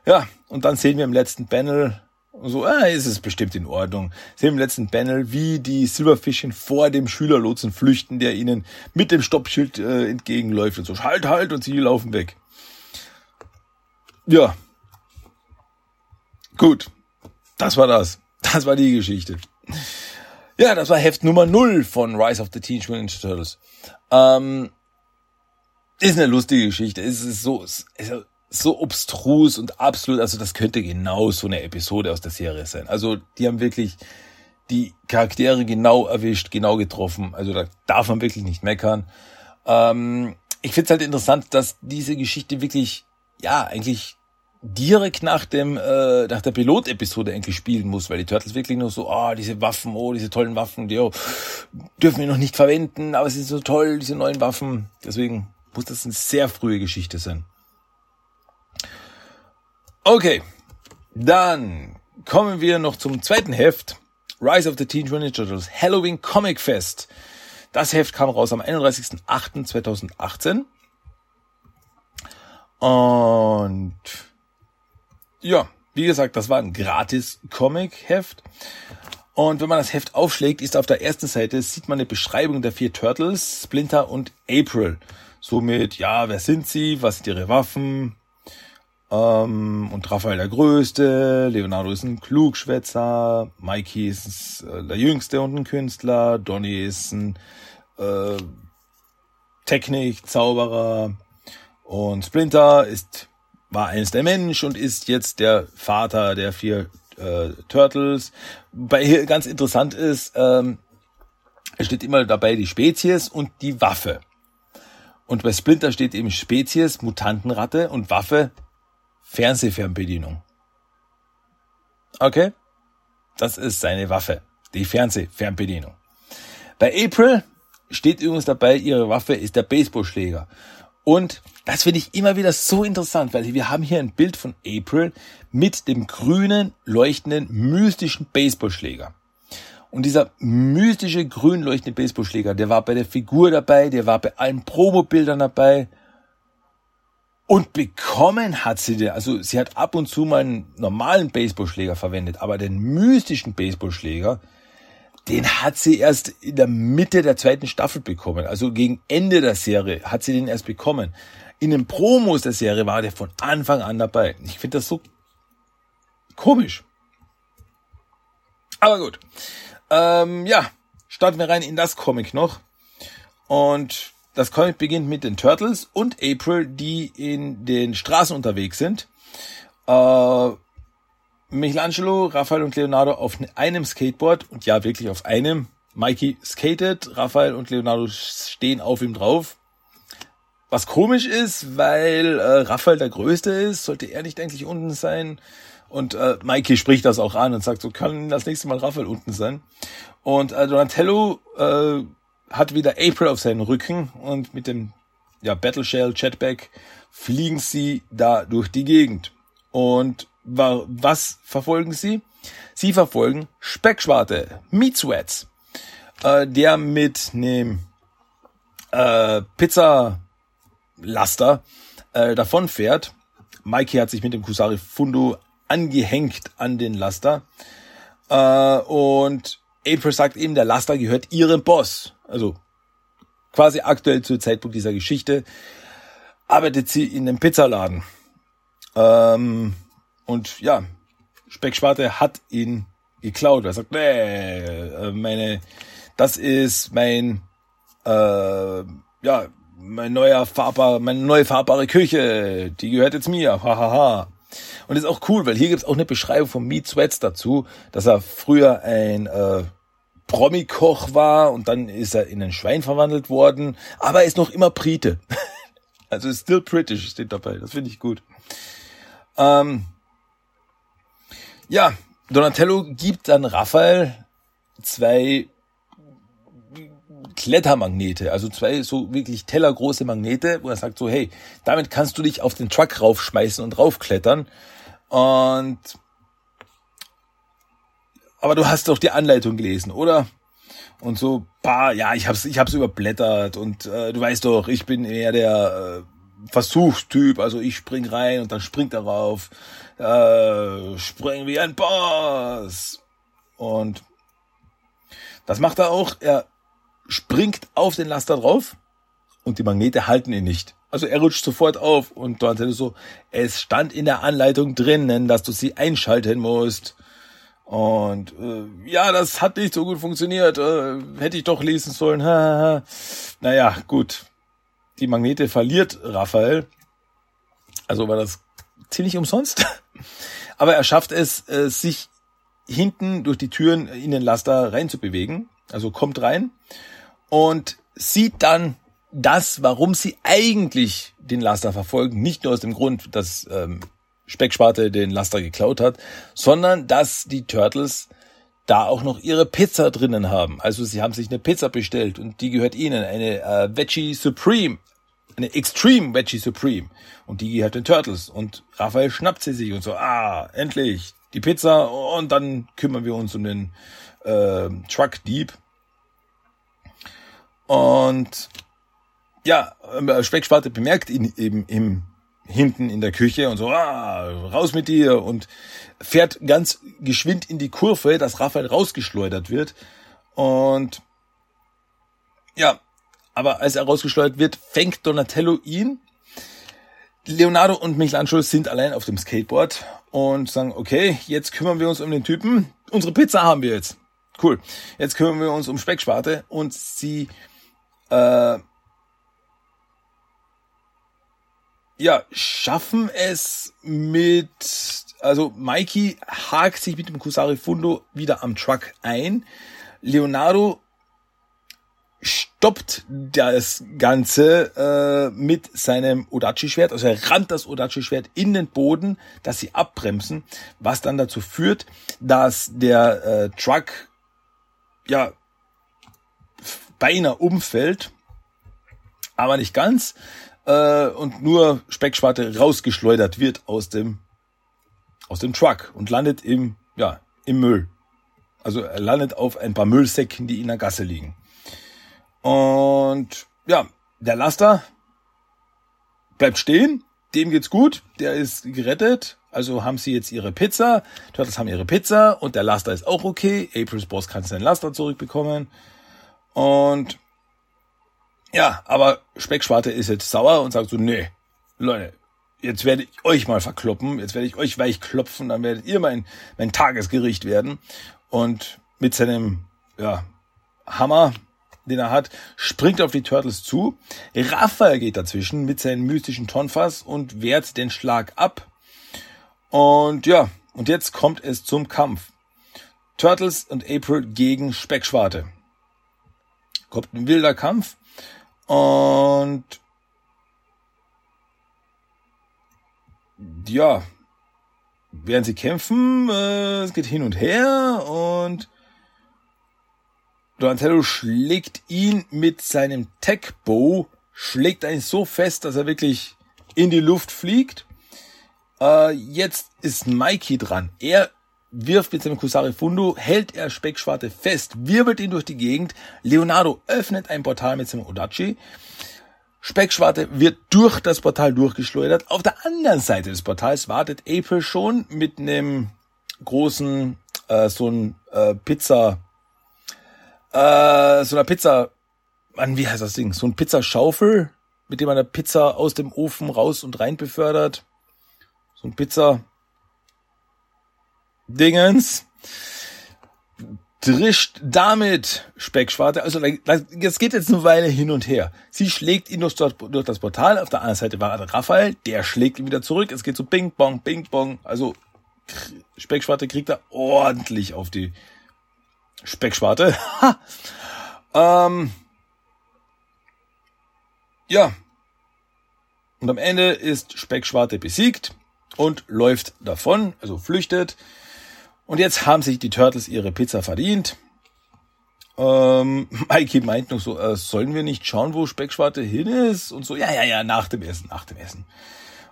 Speaker 1: Ja, und dann sehen wir im letzten Panel, so, ah, ist es bestimmt in Ordnung. Sehen im letzten Panel, wie die Silberfischchen vor dem Schülerlotsen flüchten, der ihnen mit dem Stoppschild äh, entgegenläuft und so, halt, halt, und sie laufen weg. Ja, Gut, das war das. Das war die Geschichte. Ja, das war Heft Nummer 0 von Rise of the Teenage Mutant Turtles. Ähm, ist eine lustige Geschichte. Es ist so, es ist so obstrus und absolut, also das könnte genau so eine Episode aus der Serie sein. Also die haben wirklich die Charaktere genau erwischt, genau getroffen. Also da darf man wirklich nicht meckern. Ähm, ich finde es halt interessant, dass diese Geschichte wirklich, ja, eigentlich direkt nach dem äh, nach der Pilot-Episode eigentlich spielen muss, weil die Turtles wirklich nur so, ah, oh, diese Waffen, oh, diese tollen Waffen, die oh, dürfen wir noch nicht verwenden, aber sie sind so toll, diese neuen Waffen. Deswegen muss das eine sehr frühe Geschichte sein. Okay, dann kommen wir noch zum zweiten Heft, Rise of the Teenage Mutant Turtles Halloween Comic Fest. Das Heft kam raus am 31.08.2018. Und ja, wie gesagt, das war ein gratis Comic-Heft. Und wenn man das Heft aufschlägt, ist auf der ersten Seite, sieht man eine Beschreibung der vier Turtles, Splinter und April. Somit, ja, wer sind sie, was sind ihre Waffen? Ähm, und Raphael der Größte, Leonardo ist ein Klugschwätzer, Mikey ist äh, der Jüngste und ein Künstler, Donny ist ein äh, Technik, Zauberer, Und Splinter ist, war eins der Mensch und ist jetzt der Vater der vier äh, Turtles. Bei hier ganz interessant ist, ähm, es steht immer dabei die Spezies und die Waffe. Und bei Splinter steht eben Spezies, Mutantenratte und Waffe, Fernsehfernbedienung. Okay? Das ist seine Waffe, die Fernsehfernbedienung. Bei April steht übrigens dabei, ihre Waffe ist der Baseballschläger. Und das finde ich immer wieder so interessant, weil wir haben hier ein Bild von April mit dem grünen, leuchtenden, mystischen Baseballschläger. Und dieser mystische grün leuchtende Baseballschläger, der war bei der Figur dabei, der war bei allen Promobildern dabei. Und bekommen hat sie den, also sie hat ab und zu mal einen normalen Baseballschläger verwendet, aber den mystischen Baseballschläger, den hat sie erst in der Mitte der zweiten Staffel bekommen. Also gegen Ende der Serie hat sie den erst bekommen. In den Promos der Serie war der von Anfang an dabei. Ich finde das so komisch. Aber gut. Ähm, ja, starten wir rein in das Comic noch. Und das Comic beginnt mit den Turtles und April, die in den Straßen unterwegs sind. Äh, Michelangelo, Raphael und Leonardo auf einem Skateboard und ja, wirklich auf einem. Mikey skatet, Raphael und Leonardo stehen auf ihm drauf. Was komisch ist, weil äh, Raphael der Größte ist, sollte er nicht eigentlich unten sein. Und äh, Mikey spricht das auch an und sagt, so kann das nächste Mal Raphael unten sein. Und äh, Donatello äh, hat wieder April auf seinen Rücken und mit dem ja, Battle Shell Jetpack fliegen sie da durch die Gegend. Und wa was verfolgen sie? Sie verfolgen Speckschwarte, Meatsweats, äh, der mit nem äh, Pizzalaster äh, davon fährt. Mikey hat sich mit dem Kusari Fundo angehängt an den Laster. Äh, und April sagt eben, der Laster gehört ihrem Boss. Also quasi aktuell zu Zeitpunkt dieser Geschichte arbeitet sie in einem Pizzaladen. Ähm, und ja, Speckschwarte hat ihn geklaut. Er sagt, nee, äh, meine, das ist mein, äh, ja, mein neuer fahrbar, meine neue fahrbare Küche, die gehört jetzt mir, hahaha. Und ist auch cool, weil hier gibt's auch eine Beschreibung von Meat Sweats dazu, dass er früher ein äh, Promi-Koch war und dann ist er in ein Schwein verwandelt worden, aber er ist noch immer Brite. also still British steht dabei, das finde ich gut. Ähm, ja, Donatello gibt dann Raphael zwei Klettermagnete, also zwei so wirklich tellergroße Magnete, wo er sagt so, hey, damit kannst du dich auf den Truck raufschmeißen und raufklettern. Und aber du hast doch die Anleitung gelesen, oder? Und so, bah, ja, ich hab's, ich hab's überblättert und äh, du weißt doch, ich bin eher der äh, Versuchstyp, also ich spring rein und dann springt er rauf, äh, spring wie ein Boss. Und das macht er auch, er springt auf den Laster drauf und die Magnete halten ihn nicht. Also er rutscht sofort auf und dort so, es stand in der Anleitung drinnen, dass du sie einschalten musst. Und äh, ja, das hat nicht so gut funktioniert. Äh, hätte ich doch lesen sollen. naja, gut. Die Magnete verliert Raphael. Also war das ziemlich umsonst. Aber er schafft es, äh, sich hinten durch die Türen in den Laster reinzubewegen. Also kommt rein und sieht dann das, warum sie eigentlich den Laster verfolgen. Nicht nur aus dem Grund, dass ähm, Specksparte den Laster geklaut hat, sondern dass die Turtles da auch noch ihre Pizza drinnen haben. Also sie haben sich eine Pizza bestellt und die gehört ihnen, eine äh, Veggie Supreme, eine Extreme Veggie Supreme. Und die gehört den Turtles. Und Raphael schnappt sie sich und so, ah, endlich die Pizza. Und dann kümmern wir uns um den äh, Truck Dieb. Und ja, äh, Specksparte bemerkt ihn eben im hinten in der Küche und so, ah, raus mit dir und fährt ganz geschwind in die Kurve, dass Raphael rausgeschleudert wird. Und ja, aber als er rausgeschleudert wird, fängt Donatello ihn. Leonardo und Michelangelo sind allein auf dem Skateboard und sagen, okay, jetzt kümmern wir uns um den Typen. Unsere Pizza haben wir jetzt. Cool. Jetzt kümmern wir uns um Speckschwarte und sie äh, ja, schaffen es mit, also Mikey hakt sich mit dem Kusari Fundo wieder am Truck ein. Leonardo stoppt das Ganze äh, mit seinem Odachi-Schwert. Also er rammt das Odachi-Schwert in den Boden, dass sie abbremsen, was dann dazu führt, dass der äh, Truck ja beinahe umfällt, aber nicht ganz äh, und nur Speckschwarte rausgeschleudert wird aus dem aus dem Truck und landet im ja im Müll. Also er landet auf ein paar Müllsäcken, die in der Gasse liegen. Und ja, der Laster bleibt stehen, dem geht's gut, der ist gerettet. Also haben sie jetzt ihre Pizza, Turtles haben ihre Pizza und der Laster ist auch okay. Aprils Boss kann seinen Laster zurückbekommen. Und ja, aber Speckschwarte ist jetzt sauer und sagt so, nee, Leute, jetzt werde ich euch mal verkloppen, jetzt werde ich euch weich klopfen, dann werdet ihr mein, mein Tagesgericht werden. Und mit seinem ja, Hammer den er hat, springt auf die Turtles zu. Raphael geht dazwischen mit seinem mystischen Tonfass und wehrt den Schlag ab. Und ja, und jetzt kommt es zum Kampf. Turtles und April gegen Speckschwarte. Kommt ein wilder Kampf und ja, während sie kämpfen, äh, es geht hin und her und Donatello schlägt ihn mit seinem Tech Bow, schlägt ihn so fest, dass er wirklich in die Luft fliegt. Äh, jetzt ist Mikey dran. Er wirft mit seinem Kusari Fundo, hält er Speckschwarte fest, wirbelt ihn durch die Gegend. Leonardo öffnet ein Portal mit seinem Odachi. Speckschwarte wird durch das Portal durchgeschleudert. Auf der anderen Seite des Portals wartet April schon mit einem großen, äh, so ein äh, Pizza, äh, so einer Pizza, Mann, wie heißt das Ding? So ein Pizzaschaufel, mit dem man eine Pizza aus dem Ofen raus und rein befördert. So ein Pizza Dingens drischt damit Speckschwarte. Also das geht jetzt eine Weile hin und her. Sie schlägt ihn durch, durch das Portal. Auf der anderen Seite war Raphael, der schlägt ihn wieder zurück. Es geht so Bing Bong, Bing Bong. Also Speckschwarte kriegt er ordentlich auf die Speckschwarte. ähm, ja. Und am Ende ist Speckschwarte besiegt und läuft davon, also flüchtet. Und jetzt haben sich die Turtles ihre Pizza verdient. Ähm, Mikey meint noch so, äh, sollen wir nicht schauen, wo Speckschwarte hin ist? Und so, ja, ja, ja, nach dem Essen, nach dem Essen.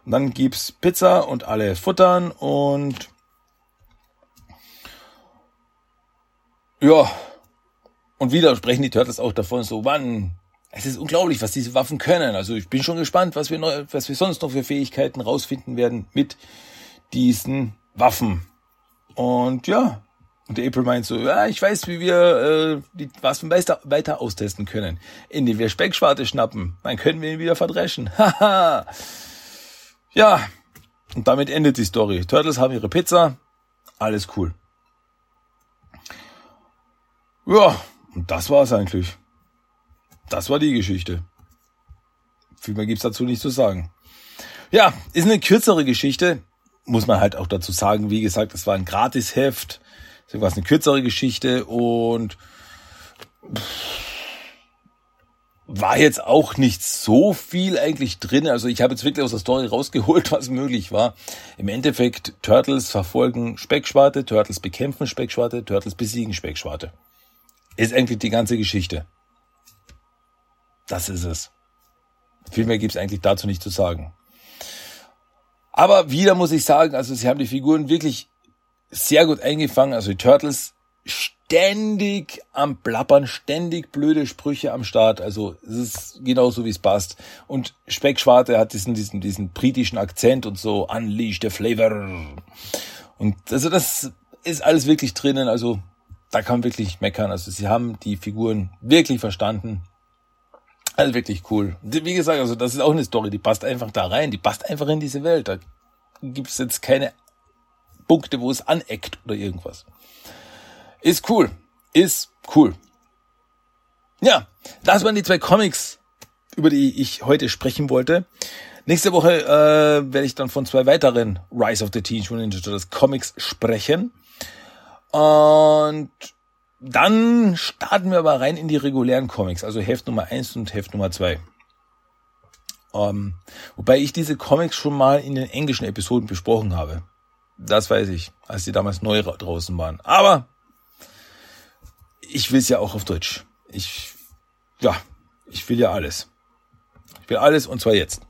Speaker 1: Und dann gibt's Pizza und alle futtern und Ja. Und wieder sprechen die Turtles auch davon, so, wann, es ist unglaublich, was diese Waffen können. Also ich bin schon gespannt, was wir, neu, was wir sonst noch für Fähigkeiten rausfinden werden mit diesen Waffen. Und ja, und April meint so, ja, ich weiß, wie wir äh, die Waffen weiter, weiter austesten können. Indem wir Speckschwarte schnappen, dann können wir ihn wieder verdreschen. Haha. ja, und damit endet die Story. Turtles haben ihre Pizza, alles cool. Ja, und das war's eigentlich. Das war die Geschichte. Viel mehr gibt's dazu nicht zu sagen. Ja, ist eine kürzere Geschichte. Muss man halt auch dazu sagen. Wie gesagt, es war ein Gratisheft. Deswegen war es eine kürzere Geschichte und war jetzt auch nicht so viel eigentlich drin. Also ich habe jetzt wirklich aus der Story rausgeholt, was möglich war. Im Endeffekt, Turtles verfolgen Speckschwarte, Turtles bekämpfen Speckschwarte, Turtles besiegen Speckschwarte ist eigentlich die ganze Geschichte. Das ist es. Viel mehr gibt's eigentlich dazu nicht zu sagen. Aber wieder muss ich sagen, also sie haben die Figuren wirklich sehr gut eingefangen. Also die Turtles ständig am Plappern, ständig blöde Sprüche am Start. Also es ist genauso wie es passt. Und Speckschwarte hat diesen, diesen, diesen britischen Akzent und so, unleash the flavor. Und also das ist alles wirklich drinnen. Also da kann man wirklich meckern. Also sie haben die Figuren wirklich verstanden. Also wirklich cool. Wie gesagt, also das ist auch eine Story, die passt einfach da rein, die passt einfach in diese Welt. Da gibt es jetzt keine Punkte, wo es aneckt oder irgendwas. Ist cool. Ist cool. Ja, das waren die zwei Comics, über die ich heute sprechen wollte. Nächste Woche äh, werde ich dann von zwei weiteren Rise of the Teenage Mutant Ninja Turtles Comics sprechen. Und dann starten wir aber rein in die regulären Comics, also Heft Nummer eins und Heft Nummer zwei. Ähm, wobei ich diese Comics schon mal in den englischen Episoden besprochen habe. Das weiß ich, als die damals neu draußen waren. Aber ich will es ja auch auf Deutsch. Ich, ja, ich will ja alles. Ich will alles und zwar jetzt.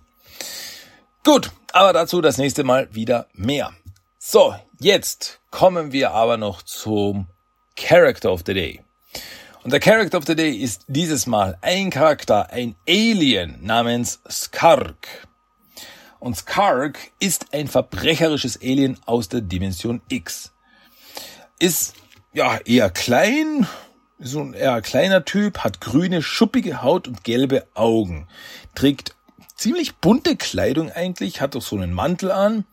Speaker 1: Gut, aber dazu das nächste Mal wieder mehr. So, jetzt kommen wir aber noch zum Character of the Day. Und der Character of the Day ist dieses Mal ein Charakter, ein Alien namens Skark. Und Skark ist ein verbrecherisches Alien aus der Dimension X. Ist ja eher klein, so ein eher kleiner Typ, hat grüne, schuppige Haut und gelbe Augen, trägt ziemlich bunte Kleidung eigentlich, hat auch so einen Mantel an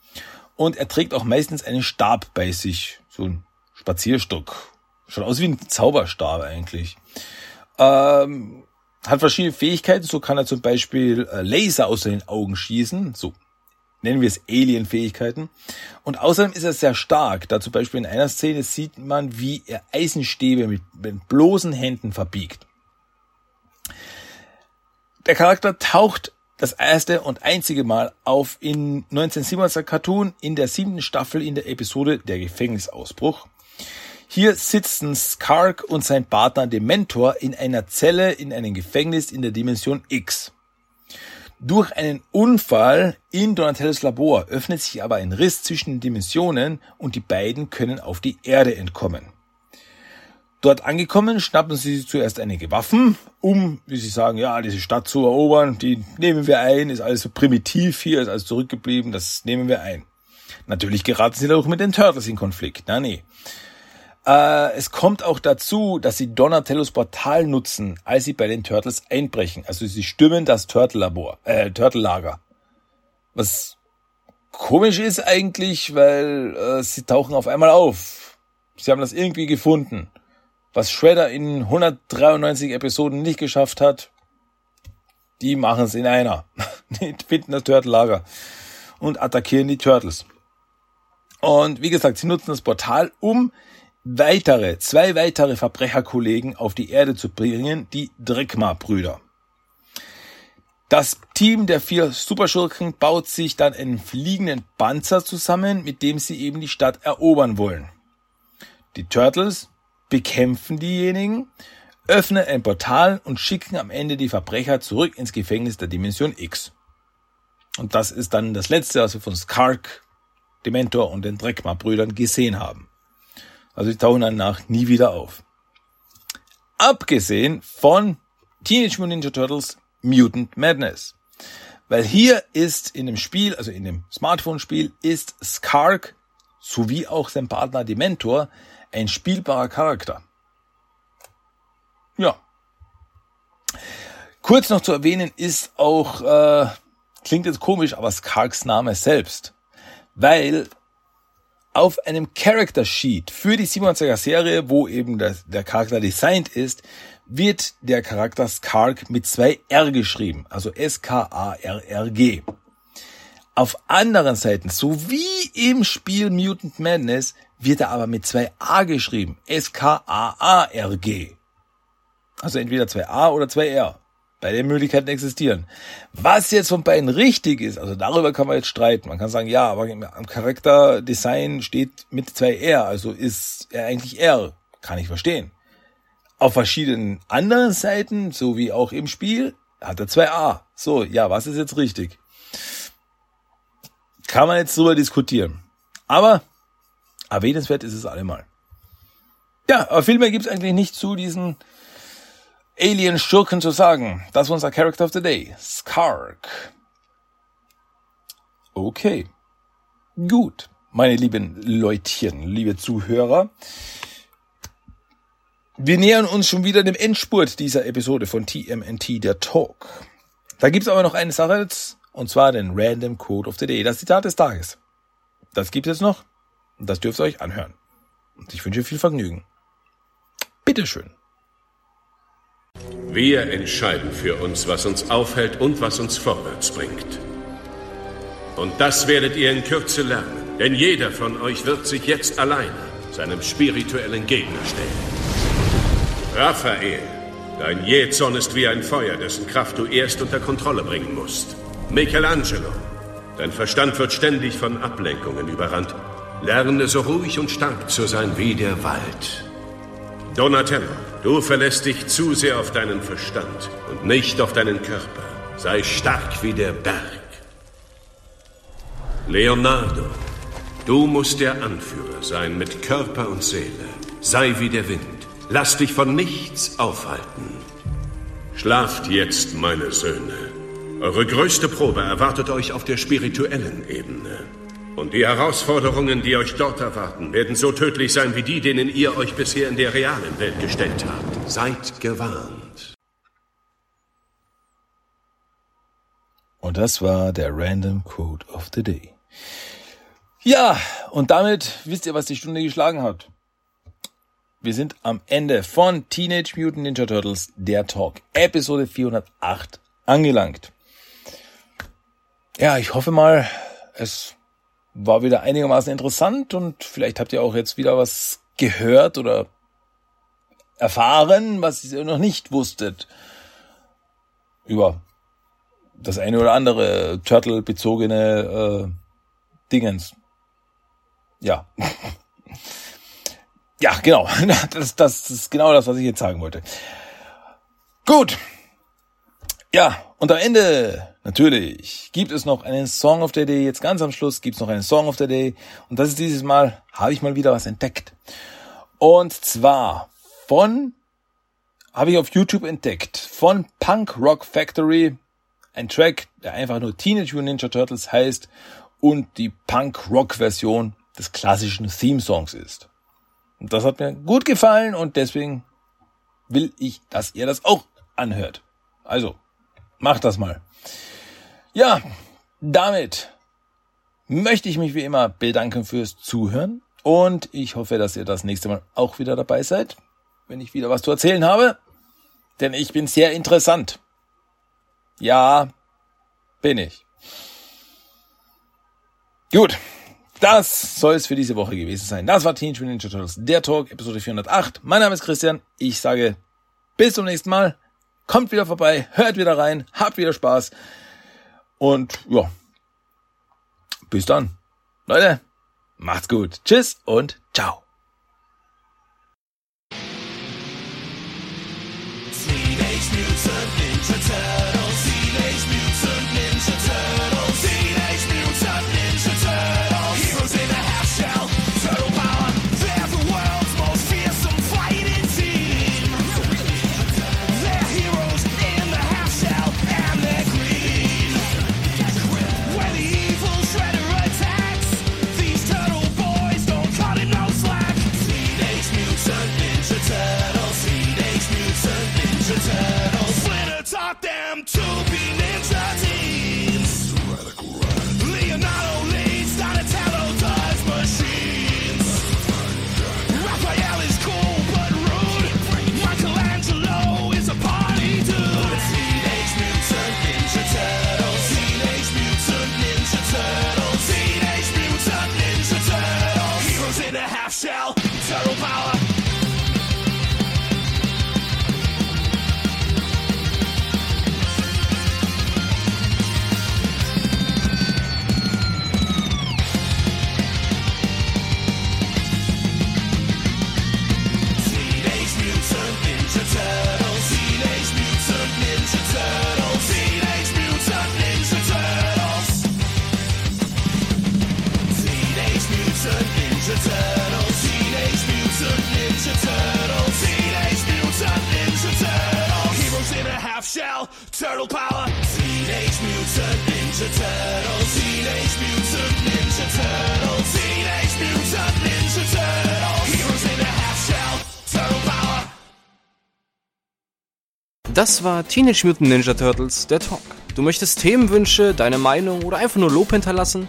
Speaker 1: und er trägt auch meistens einen Stab bei sich, so ein Spazierstock. Schaut aus wie ein Zauberstab eigentlich. Ähm, hat verschiedene Fähigkeiten, so kann er zum Beispiel äh, Laser aus seinen Augen schießen, so nennen wir es Alien-Fähigkeiten. Und außerdem ist er sehr stark, da zum Beispiel in einer Szene sieht man, wie er Eisenstäbe mit, mit bloßen Händen verbiegt. Der Charakter taucht das erste und einzige Mal auf in 1997er Cartoon in der siebten Staffel in der Episode Der Gefängnisausbruch. Hier sitzen Skark und sein Partner Dementor in einer Zelle in einem Gefängnis in der Dimension X. Durch einen Unfall in Donatellos Labor öffnet sich aber ein Riss zwischen den Dimensionen und die beiden können auf die Erde entkommen. Dort angekommen, schnappen sie zuerst einige Waffen, um, wie sie sagen, ja, diese Stadt zu erobern, die nehmen wir ein, ist alles so primitiv hier, ist alles zurückgeblieben, das nehmen wir ein. Natürlich geraten sie dadurch mit den Turtles in Konflikt. Na nee. Äh, es kommt auch dazu, dass sie Donatellos Portal nutzen, als sie bei den Turtles einbrechen. Also sie stürmen das Turtle-Labor, äh, Turtle-Lager. Was komisch ist eigentlich, weil äh, sie tauchen auf einmal auf. Sie haben das irgendwie gefunden. Was Shredder in 193 Episoden nicht geschafft hat, die machen es in einer. die finden das Turtle-Lager und attackieren die Turtles. Und wie gesagt, sie nutzen das Portal, um weitere, zwei weitere Verbrecherkollegen auf die Erde zu bringen, die Drekma-Brüder. Das Team der vier Superschurken baut sich dann einen fliegenden Panzer zusammen, mit dem sie eben die Stadt erobern wollen. Die Turtles bekämpfen diejenigen, öffnen ein Portal und schicken am Ende die Verbrecher zurück ins Gefängnis der Dimension X. Und das ist dann das letzte, was wir von Skark, Dementor und den Drekma-Brüdern gesehen haben. Also die tauchen danach nie wieder auf. Abgesehen von Teenage Mutant Ninja Turtles Mutant Madness. Weil hier ist in dem Spiel, also in dem Smartphone-Spiel, ist Skark sowie auch sein Partner Dementor ein spielbarer Charakter. Ja. Kurz noch zu erwähnen ist auch, äh, klingt jetzt komisch, aber Skarks Name selbst. Weil auf einem Character Sheet für die 27er Serie, wo eben der, der Charakter designt ist, wird der Charakter Skark mit zwei R geschrieben, also S-K-A-R-R-G. Auf anderen Seiten, so wie im Spiel Mutant Madness, wird er aber mit zwei A geschrieben. S-K-A-A-R-G. Also entweder zwei A oder zwei R. Beide Möglichkeiten existieren. Was jetzt von beiden richtig ist, also darüber kann man jetzt streiten. Man kann sagen, ja, aber am Charakterdesign steht mit zwei R, also ist er eigentlich R. Kann ich verstehen. Auf verschiedenen anderen Seiten, so wie auch im Spiel, hat er zwei A. So, ja, was ist jetzt richtig? Kann man jetzt drüber diskutieren. Aber erwähnenswert ist es allemal. Ja, aber viel mehr gibt's eigentlich nicht zu diesen Alien-Schurken zu sagen. Das war unser Character of the Day. Skark. Okay. Gut. Meine lieben Leutchen, liebe Zuhörer. Wir nähern uns schon wieder dem Endspurt dieser Episode von TMNT, der Talk. Da gibt's aber noch eine Sache jetzt, und zwar den Random Code of the Day, das Zitat des Tages. Das gibt es noch und das dürft ihr euch anhören. Und ich wünsche viel Vergnügen. Bitteschön.
Speaker 3: Wir entscheiden für uns, was uns aufhält und was uns vorwärts bringt. Und das werdet ihr in Kürze lernen, denn jeder von euch wird sich jetzt alleine seinem spirituellen Gegner stellen. Raphael, dein Jezorn ist wie ein Feuer, dessen Kraft du erst unter Kontrolle bringen musst. Michelangelo, dein Verstand wird ständig von Ablenkungen überrannt. Lerne so ruhig und stark zu sein wie der Wald. Donatello, du verlässt dich zu sehr auf deinen Verstand und nicht auf deinen Körper. Sei stark wie der Berg. Leonardo, du musst der Anführer sein mit Körper und Seele. Sei wie der Wind. Lass dich von nichts aufhalten. Schlaft jetzt, meine Söhne. Eure größte Probe erwartet euch auf der spirituellen Ebene. Und die Herausforderungen, die euch dort erwarten, werden so tödlich sein wie die, denen ihr euch bisher in der realen Welt gestellt habt. Seid gewarnt.
Speaker 1: Und das war der Random Code of the Day. Ja, und damit wisst ihr, was die Stunde geschlagen hat. Wir sind am Ende von Teenage Mutant Ninja Turtles, der Talk, Episode 408 angelangt. Ja, ich hoffe mal, es war wieder einigermaßen interessant und vielleicht habt ihr auch jetzt wieder was gehört oder erfahren, was ihr noch nicht wusstet über das eine oder andere Turtle-bezogene äh, Dingens. Ja. ja, genau. Das, das ist genau das, was ich jetzt sagen wollte. Gut. Ja, und am Ende, natürlich, gibt es noch einen Song of the Day. Jetzt ganz am Schluss gibt es noch einen Song of the Day. Und das ist dieses Mal, habe ich mal wieder was entdeckt. Und zwar von, habe ich auf YouTube entdeckt, von Punk Rock Factory. Ein Track, der einfach nur Teenage Mutant Ninja Turtles heißt und die Punk Rock Version des klassischen Theme Songs ist. Und das hat mir gut gefallen und deswegen will ich, dass ihr das auch anhört. Also, Macht das mal. Ja, damit möchte ich mich wie immer bedanken fürs Zuhören und ich hoffe, dass ihr das nächste Mal auch wieder dabei seid, wenn ich wieder was zu erzählen habe, denn ich bin sehr interessant. Ja, bin ich. Gut, das soll es für diese Woche gewesen sein. Das war Teenage Mutant Ninja Turtles, der Talk, Episode 408. Mein Name ist Christian. Ich sage bis zum nächsten Mal. Kommt wieder vorbei, hört wieder rein, habt wieder Spaß. Und ja, bis dann. Leute, macht's gut. Tschüss und ciao. damn to be ninjas.
Speaker 4: Turtle power. Teenage Mutant Ninja Turtles. Teenage Mutant Ninja Turtles. Teenage Mutant Ninja Turtles. Heroes in a half shell. Turtle power.
Speaker 5: Das war Teenage Mutant Ninja Turtles, der Talk. Du möchtest Themenwünsche, deine Meinung oder einfach nur Lob hinterlassen?